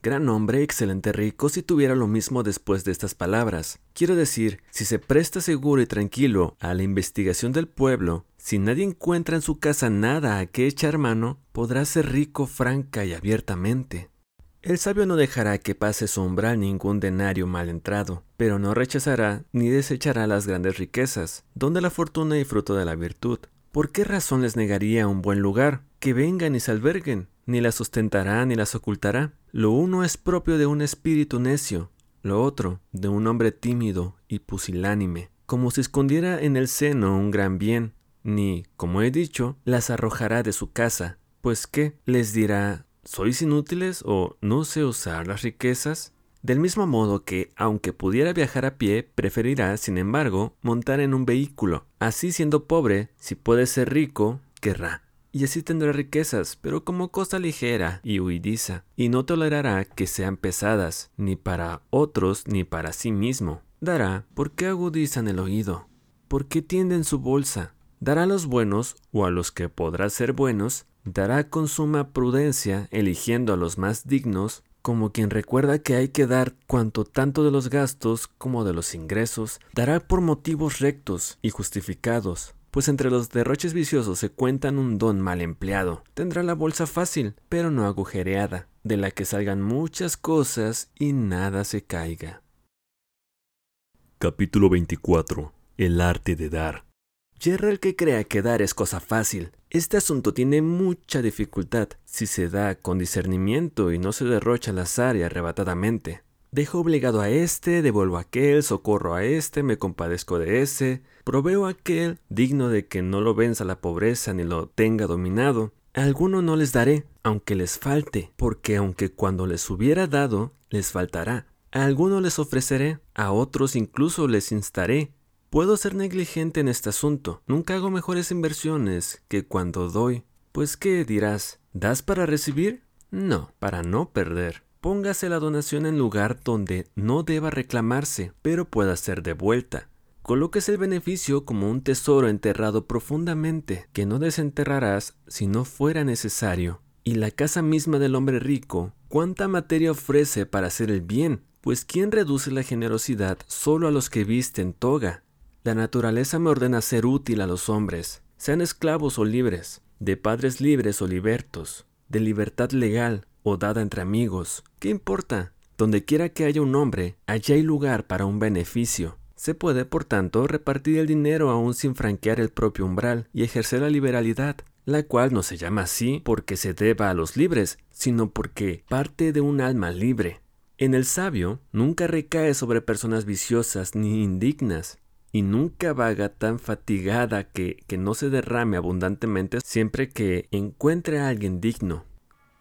[SPEAKER 1] Gran hombre, excelente rico, si tuviera lo mismo después de estas palabras. Quiero decir, si se presta seguro y tranquilo a la investigación del pueblo, si nadie encuentra en su casa nada a que echar mano, podrá ser rico franca y abiertamente. El sabio no dejará que pase su umbral ningún denario mal entrado, pero no rechazará ni desechará las grandes riquezas, donde la fortuna y fruto de la virtud. ¿Por qué razón les negaría un buen lugar? Que vengan y se alberguen, ni las sustentará ni las ocultará. Lo uno es propio de un espíritu necio, lo otro de un hombre tímido y pusilánime, como si escondiera en el seno un gran bien, ni, como he dicho, las arrojará de su casa, pues qué les dirá ¿Sois inútiles o no sé usar las riquezas? Del mismo modo que, aunque pudiera viajar a pie, preferirá, sin embargo, montar en un vehículo. Así siendo pobre, si puede ser rico, querrá. Y así tendrá riquezas, pero como cosa ligera y huidiza, y no tolerará que sean pesadas, ni para otros ni para sí mismo. Dará, porque agudizan el oído? porque tienden su bolsa? Dará a los buenos, o a los que podrá ser buenos, dará con suma prudencia, eligiendo a los más dignos, como quien recuerda que hay que dar cuanto tanto de los gastos como de los ingresos, dará por motivos rectos y justificados, pues entre los derroches viciosos se cuentan un don mal empleado. Tendrá la bolsa fácil, pero no agujereada, de la que salgan muchas cosas y nada se caiga.
[SPEAKER 2] Capítulo 24. El arte de dar.
[SPEAKER 1] Yerra el que crea que dar es cosa fácil. Este asunto tiene mucha dificultad si se da con discernimiento y no se derrocha al azar y arrebatadamente. Dejo obligado a este, devuelvo a aquel, socorro a este, me compadezco de ese, proveo a aquel, digno de que no lo venza la pobreza ni lo tenga dominado. A alguno no les daré, aunque les falte, porque aunque cuando les hubiera dado, les faltará. A alguno les ofreceré, a otros incluso les instaré, Puedo ser negligente en este asunto. Nunca hago mejores inversiones que cuando doy. Pues qué dirás, ¿das para recibir? No, para no perder. Póngase la donación en lugar donde no deba reclamarse, pero pueda ser devuelta. Coloques el beneficio como un tesoro enterrado profundamente, que no desenterrarás si no fuera necesario. Y la casa misma del hombre rico, ¿cuánta materia ofrece para hacer el bien? Pues ¿quién reduce la generosidad solo a los que visten toga? La naturaleza me ordena ser útil a los hombres, sean esclavos o libres, de padres libres o libertos, de libertad legal o dada entre amigos. ¿Qué importa? Donde quiera que haya un hombre, allí hay lugar para un beneficio. Se puede, por tanto, repartir el dinero aún sin franquear el propio umbral y ejercer la liberalidad, la cual no se llama así porque se deba a los libres, sino porque parte de un alma libre. En el sabio nunca recae sobre personas viciosas ni indignas, y nunca vaga tan fatigada que, que no se derrame abundantemente siempre que encuentre a alguien digno.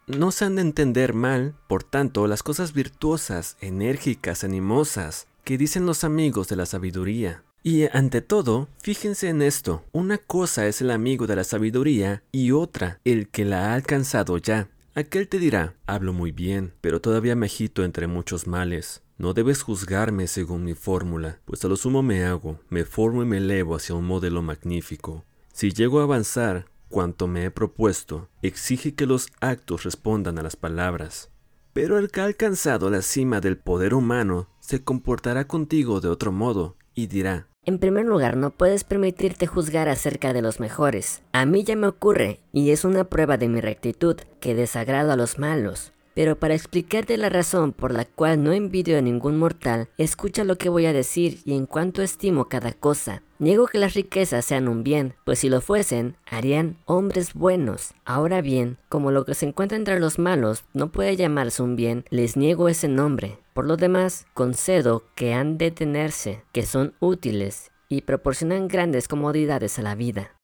[SPEAKER 1] No se han de entender mal, por tanto, las cosas virtuosas, enérgicas, animosas, que dicen los amigos de la sabiduría. Y ante todo, fíjense en esto, una cosa es el amigo de la sabiduría y otra el que la ha alcanzado ya. Aquel te dirá, hablo muy bien, pero todavía me agito entre muchos males. No debes juzgarme según mi fórmula, pues a lo sumo me hago, me formo y me elevo hacia un modelo magnífico. Si llego a avanzar, cuanto me he propuesto, exige que los actos respondan a las palabras. Pero el que ha alcanzado la cima del poder humano se comportará contigo de otro modo y dirá,
[SPEAKER 5] en primer lugar, no puedes permitirte juzgar acerca de los mejores. A mí ya me ocurre, y es una prueba de mi rectitud, que desagrado a los malos. Pero para explicarte la razón por la cual no envidio a ningún mortal, escucha lo que voy a decir y en cuanto estimo cada cosa. Niego que las riquezas sean un bien, pues si lo fuesen, harían hombres buenos. Ahora bien, como lo que se encuentra entre los malos no puede llamarse un bien, les niego ese nombre. Por lo demás, concedo que han de tenerse, que son útiles y proporcionan grandes comodidades a la vida.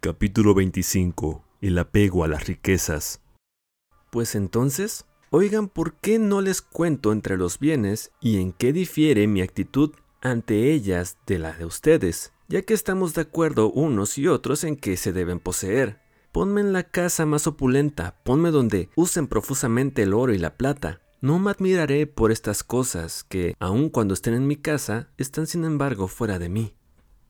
[SPEAKER 2] Capítulo 25. El apego a las riquezas.
[SPEAKER 1] Pues entonces, oigan por qué no les cuento entre los bienes y en qué difiere mi actitud ante ellas de la de ustedes, ya que estamos de acuerdo unos y otros en que se deben poseer. Ponme en la casa más opulenta, ponme donde usen profusamente el oro y la plata. No me admiraré por estas cosas que, aun cuando estén en mi casa, están sin embargo fuera de mí.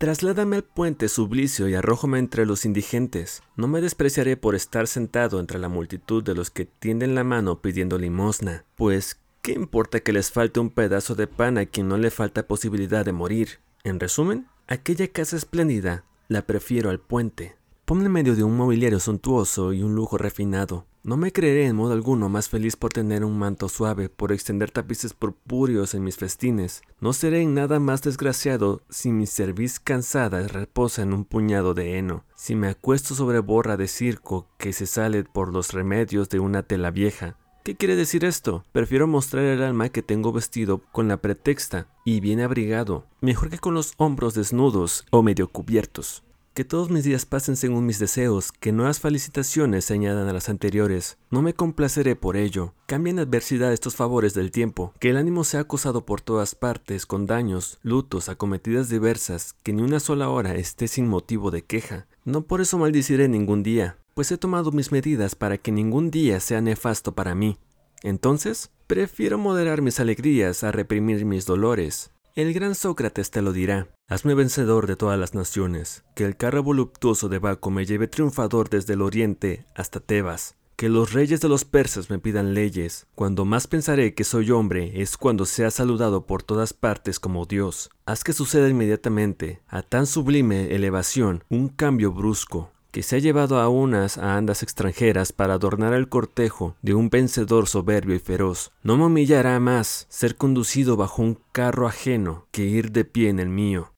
[SPEAKER 1] Trasládame al puente sublicio y arrójame entre los indigentes. No me despreciaré por estar sentado entre la multitud de los que tienden la mano pidiendo limosna, pues ¿qué importa que les falte un pedazo de pan a quien no le falta posibilidad de morir? En resumen, aquella casa espléndida la prefiero al puente. Ponme en medio de un mobiliario suntuoso y un lujo refinado. No me creeré en modo alguno más feliz por tener un manto suave, por extender tapices purpúreos en mis festines. No seré en nada más desgraciado si mi cerviz cansada reposa en un puñado de heno, si me acuesto sobre borra de circo que se sale por los remedios de una tela vieja. ¿Qué quiere decir esto? Prefiero mostrar el alma que tengo vestido con la pretexta y bien abrigado, mejor que con los hombros desnudos o medio cubiertos. Que todos mis días pasen según mis deseos, que nuevas felicitaciones se añadan a las anteriores. No me complaceré por ello. Cambien adversidad estos favores del tiempo. Que el ánimo sea acosado por todas partes, con daños, lutos, acometidas diversas, que ni una sola hora esté sin motivo de queja. No por eso maldiciré ningún día, pues he tomado mis medidas para que ningún día sea nefasto para mí. Entonces, prefiero moderar mis alegrías a reprimir mis dolores. El gran Sócrates te lo dirá. Hazme vencedor de todas las naciones, que el carro voluptuoso de Baco me lleve triunfador desde el oriente hasta Tebas, que los reyes de los persas me pidan leyes. Cuando más pensaré que soy hombre es cuando sea saludado por todas partes como Dios. Haz que suceda inmediatamente, a tan sublime elevación, un cambio brusco, que se ha llevado a unas a andas extranjeras para adornar el cortejo de un vencedor soberbio y feroz. No me humillará más ser conducido bajo un carro ajeno que ir de pie en el mío.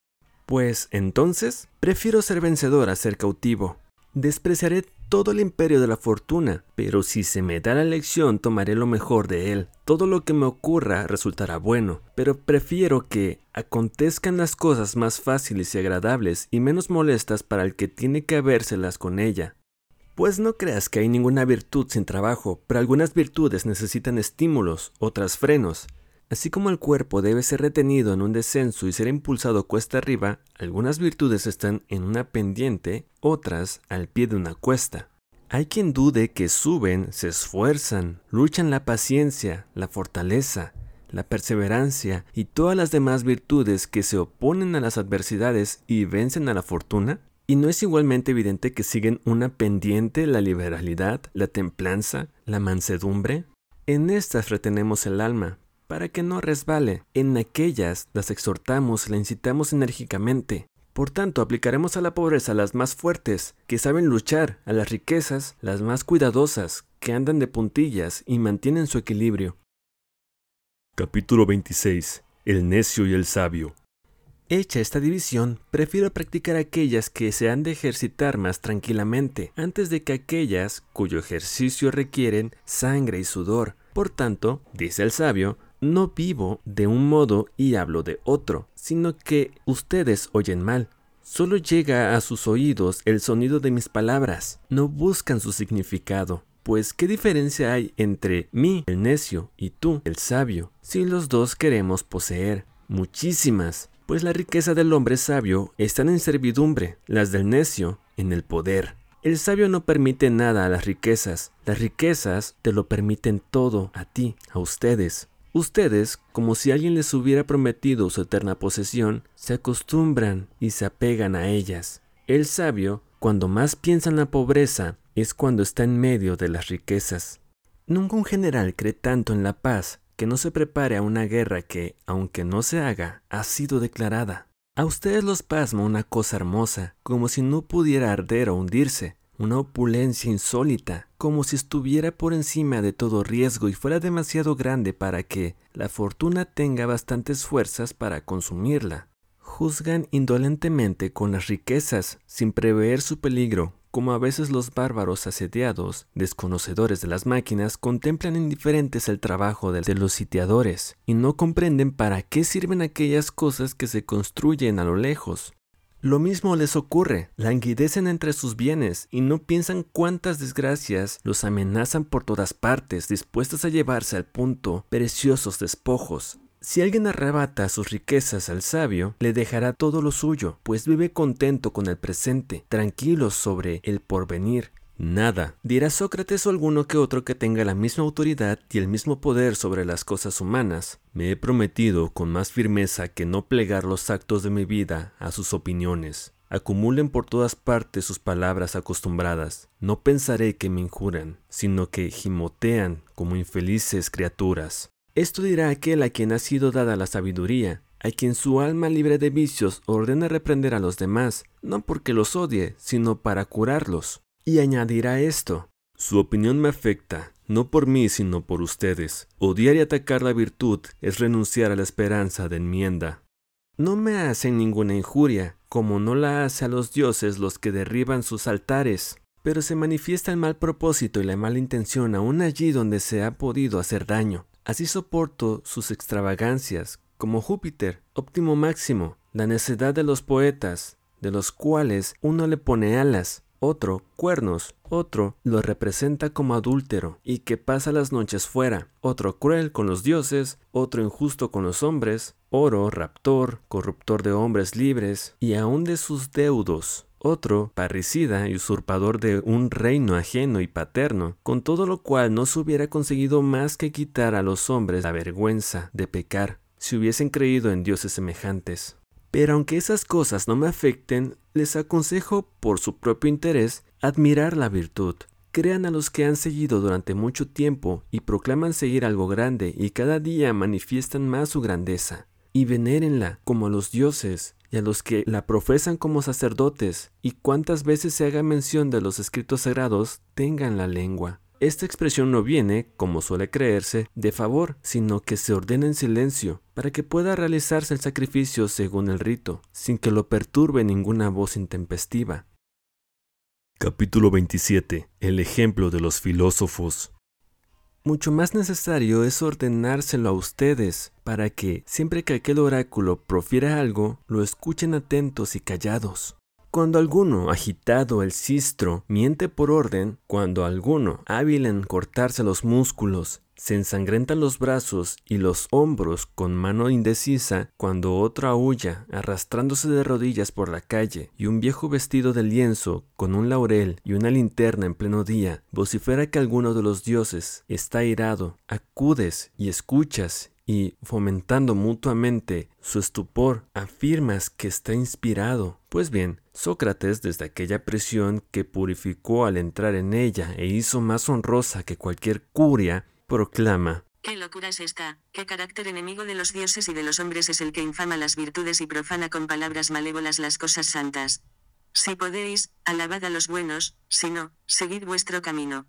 [SPEAKER 1] Pues entonces prefiero ser vencedor a ser cautivo. Despreciaré todo el imperio de la fortuna, pero si se me da la elección tomaré lo mejor de él. Todo lo que me ocurra resultará bueno, pero prefiero que acontezcan las cosas más fáciles y agradables y menos molestas para el que tiene que habérselas con ella. Pues no creas que hay ninguna virtud sin trabajo, pero algunas virtudes necesitan estímulos, otras frenos. Así como el cuerpo debe ser retenido en un descenso y ser impulsado cuesta arriba, algunas virtudes están en una pendiente, otras al pie de una cuesta. Hay quien dude que suben, se esfuerzan, luchan la paciencia, la fortaleza, la perseverancia y todas las demás virtudes que se oponen a las adversidades y vencen a la fortuna. ¿Y no es igualmente evidente que siguen una pendiente la liberalidad, la templanza, la mansedumbre? En estas retenemos el alma, para que no resbale. En aquellas las exhortamos, la incitamos enérgicamente. Por tanto, aplicaremos a la pobreza las más fuertes, que saben luchar, a las riquezas las más cuidadosas, que andan de puntillas y mantienen su equilibrio.
[SPEAKER 2] Capítulo 26. El necio y el sabio.
[SPEAKER 1] Hecha esta división, prefiero practicar aquellas que se han de ejercitar más tranquilamente, antes de que aquellas cuyo ejercicio requieren sangre y sudor. Por tanto, dice el sabio, no vivo de un modo y hablo de otro, sino que ustedes oyen mal. Solo llega a sus oídos el sonido de mis palabras, no buscan su significado. Pues, ¿qué diferencia hay entre mí, el necio, y tú, el sabio, si los dos queremos poseer? Muchísimas, pues la riqueza del hombre sabio está en servidumbre, las del necio en el poder. El sabio no permite nada a las riquezas, las riquezas te lo permiten todo a ti, a ustedes. Ustedes, como si alguien les hubiera prometido su eterna posesión, se acostumbran y se apegan a ellas. El sabio, cuando más piensa en la pobreza, es cuando está en medio de las riquezas. Nunca un general cree tanto en la paz que no se prepare a una guerra que, aunque no se haga, ha sido declarada. A ustedes los pasma una cosa hermosa, como si no pudiera arder o hundirse, una opulencia insólita, como si estuviera por encima de todo riesgo y fuera demasiado grande para que la fortuna tenga bastantes fuerzas para consumirla. Juzgan indolentemente con las riquezas, sin prever su peligro, como a veces los bárbaros asediados, desconocedores de las máquinas, contemplan indiferentes el trabajo de los sitiadores, y no comprenden para qué sirven aquellas cosas que se construyen a lo lejos, lo mismo les ocurre, languidecen entre sus bienes y no piensan cuántas desgracias los amenazan por todas partes, dispuestas a llevarse al punto preciosos despojos. Si alguien arrebata sus riquezas al sabio, le dejará todo lo suyo, pues vive contento con el presente, tranquilo sobre el porvenir. Nada, dirá Sócrates o alguno que otro que tenga la misma autoridad y el mismo poder sobre las cosas humanas. Me he prometido con más firmeza que no plegar los actos de mi vida a sus opiniones. Acumulen por todas partes sus palabras acostumbradas. No pensaré que me injuran, sino que gimotean como infelices criaturas. Esto dirá aquel a quien ha sido dada la sabiduría, a quien su alma libre de vicios ordena reprender a los demás, no porque los odie, sino para curarlos. Y añadirá esto, su opinión me afecta, no por mí, sino por ustedes. Odiar y atacar la virtud es renunciar a la esperanza de enmienda. No me hacen ninguna injuria, como no la hace a los dioses los que derriban sus altares, pero se manifiesta el mal propósito y la mala intención aún allí donde se ha podido hacer daño. Así soporto sus extravagancias, como Júpiter, óptimo máximo, la necedad de los poetas, de los cuales uno le pone alas, otro cuernos, otro lo representa como adúltero y que pasa las noches fuera, otro cruel con los dioses, otro injusto con los hombres, oro, raptor, corruptor de hombres libres y aun de sus deudos, otro parricida y usurpador de un reino ajeno y paterno, con todo lo cual no se hubiera conseguido más que quitar a los hombres la vergüenza de pecar, si hubiesen creído en dioses semejantes. Pero aunque esas cosas no me afecten, les aconsejo, por su propio interés, admirar la virtud. Crean a los que han seguido durante mucho tiempo y proclaman seguir algo grande y cada día manifiestan más su grandeza. Y venérenla como a los dioses y a los que la profesan como sacerdotes, y cuantas veces se haga mención de los escritos sagrados, tengan la lengua. Esta expresión no viene, como suele creerse, de favor, sino que se ordena en silencio, para que pueda realizarse el sacrificio según el rito, sin que lo perturbe ninguna voz intempestiva.
[SPEAKER 2] Capítulo 27. El ejemplo de los filósofos.
[SPEAKER 1] Mucho más necesario es ordenárselo a ustedes, para que, siempre que aquel oráculo profiera algo, lo escuchen atentos y callados. Cuando alguno, agitado el cistro, miente por orden, cuando alguno, hábil en cortarse los músculos, se ensangrentan los brazos y los hombros con mano indecisa, cuando otro aúlla, arrastrándose de rodillas por la calle, y un viejo vestido de lienzo, con un laurel y una linterna en pleno día, vocifera que alguno de los dioses está irado, acudes y escuchas y, fomentando mutuamente su estupor, afirmas que está inspirado. Pues bien, Sócrates, desde aquella prisión que purificó al entrar en ella e hizo más honrosa que cualquier curia, proclama
[SPEAKER 6] ¿Qué locura es esta? ¿Qué carácter enemigo de los dioses y de los hombres es el que infama las virtudes y profana con palabras malévolas las cosas santas? Si podéis, alabad a los buenos, si no, seguid vuestro camino.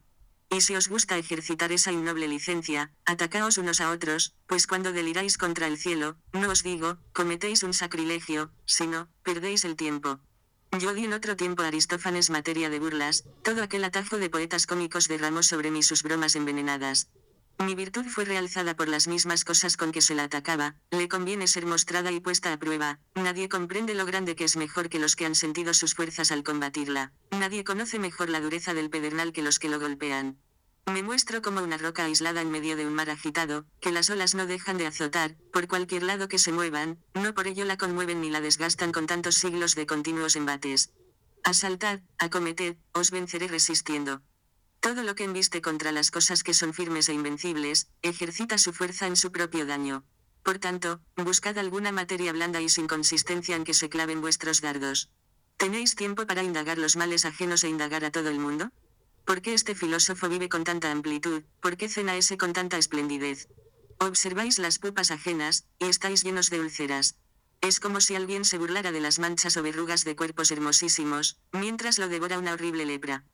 [SPEAKER 6] Y si os gusta ejercitar esa innoble licencia, atacaos unos a otros, pues cuando deliráis contra el cielo, no os digo, cometéis un sacrilegio, sino, perdéis el tiempo. Yo di en otro tiempo a Aristófanes materia de burlas, todo aquel atajo de poetas cómicos derramó sobre mí sus bromas envenenadas. Mi virtud fue realzada por las mismas cosas con que se la atacaba, le conviene ser mostrada y puesta a prueba, nadie comprende lo grande que es mejor que los que han sentido sus fuerzas al combatirla, nadie conoce mejor la dureza del pedernal que los que lo golpean. Me muestro como una roca aislada en medio de un mar agitado, que las olas no dejan de azotar, por cualquier lado que se muevan, no por ello la conmueven ni la desgastan con tantos siglos de continuos embates. Asaltad, acometed, os venceré resistiendo. Todo lo que embiste contra las cosas que son firmes e invencibles, ejercita su fuerza en su propio daño. Por tanto, buscad alguna materia blanda y sin consistencia en que se claven vuestros dardos. ¿Tenéis tiempo para indagar los males ajenos e indagar a todo el mundo? ¿Por qué este filósofo vive con tanta amplitud? ¿Por qué cena ese con tanta esplendidez? Observáis las pupas ajenas, y estáis llenos de úlceras. Es como si alguien se burlara de las manchas o verrugas de cuerpos hermosísimos, mientras lo devora una horrible lepra.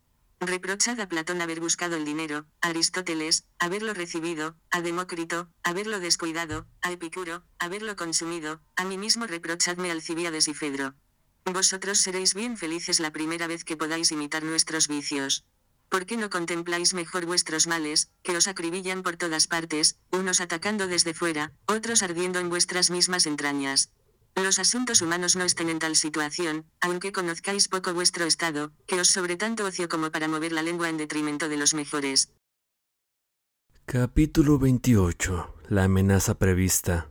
[SPEAKER 6] Reprochad a Platón haber buscado el dinero, a Aristóteles, haberlo recibido, a Demócrito, haberlo descuidado, a Epicuro, haberlo consumido, a mí mismo reprochadme Alcibiades y Fedro. Vosotros seréis bien felices la primera vez que podáis imitar nuestros vicios. ¿Por qué no contempláis mejor vuestros males, que os acribillan por todas partes, unos atacando desde fuera, otros ardiendo en vuestras mismas entrañas? Los asuntos humanos no estén en tal situación, aunque conozcáis poco vuestro estado, que os sobre tanto ocio como para mover la lengua en detrimento de los mejores.
[SPEAKER 1] Capítulo 28. La amenaza prevista.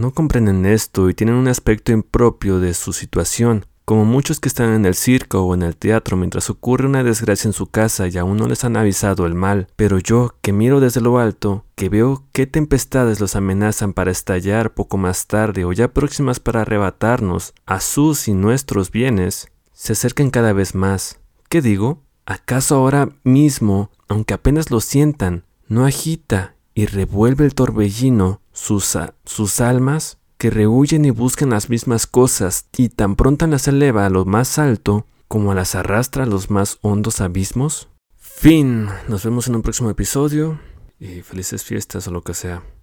[SPEAKER 1] No comprenden esto y tienen un aspecto impropio de su situación, como muchos que están en el circo o en el teatro mientras ocurre una desgracia en su casa y aún no les han avisado el mal, pero yo, que miro desde lo alto, que veo qué tempestades los amenazan para estallar poco más tarde o ya próximas para arrebatarnos a sus y nuestros bienes, se acercan cada vez más. ¿Qué digo? ¿Acaso ahora mismo, aunque apenas lo sientan, no agita y revuelve el torbellino sus, sus almas? Que rehuyen y buscan las mismas cosas y tan pronto las eleva a lo más alto como las arrastra a los más hondos abismos? Fin. Nos vemos en un próximo episodio y felices fiestas o lo que sea.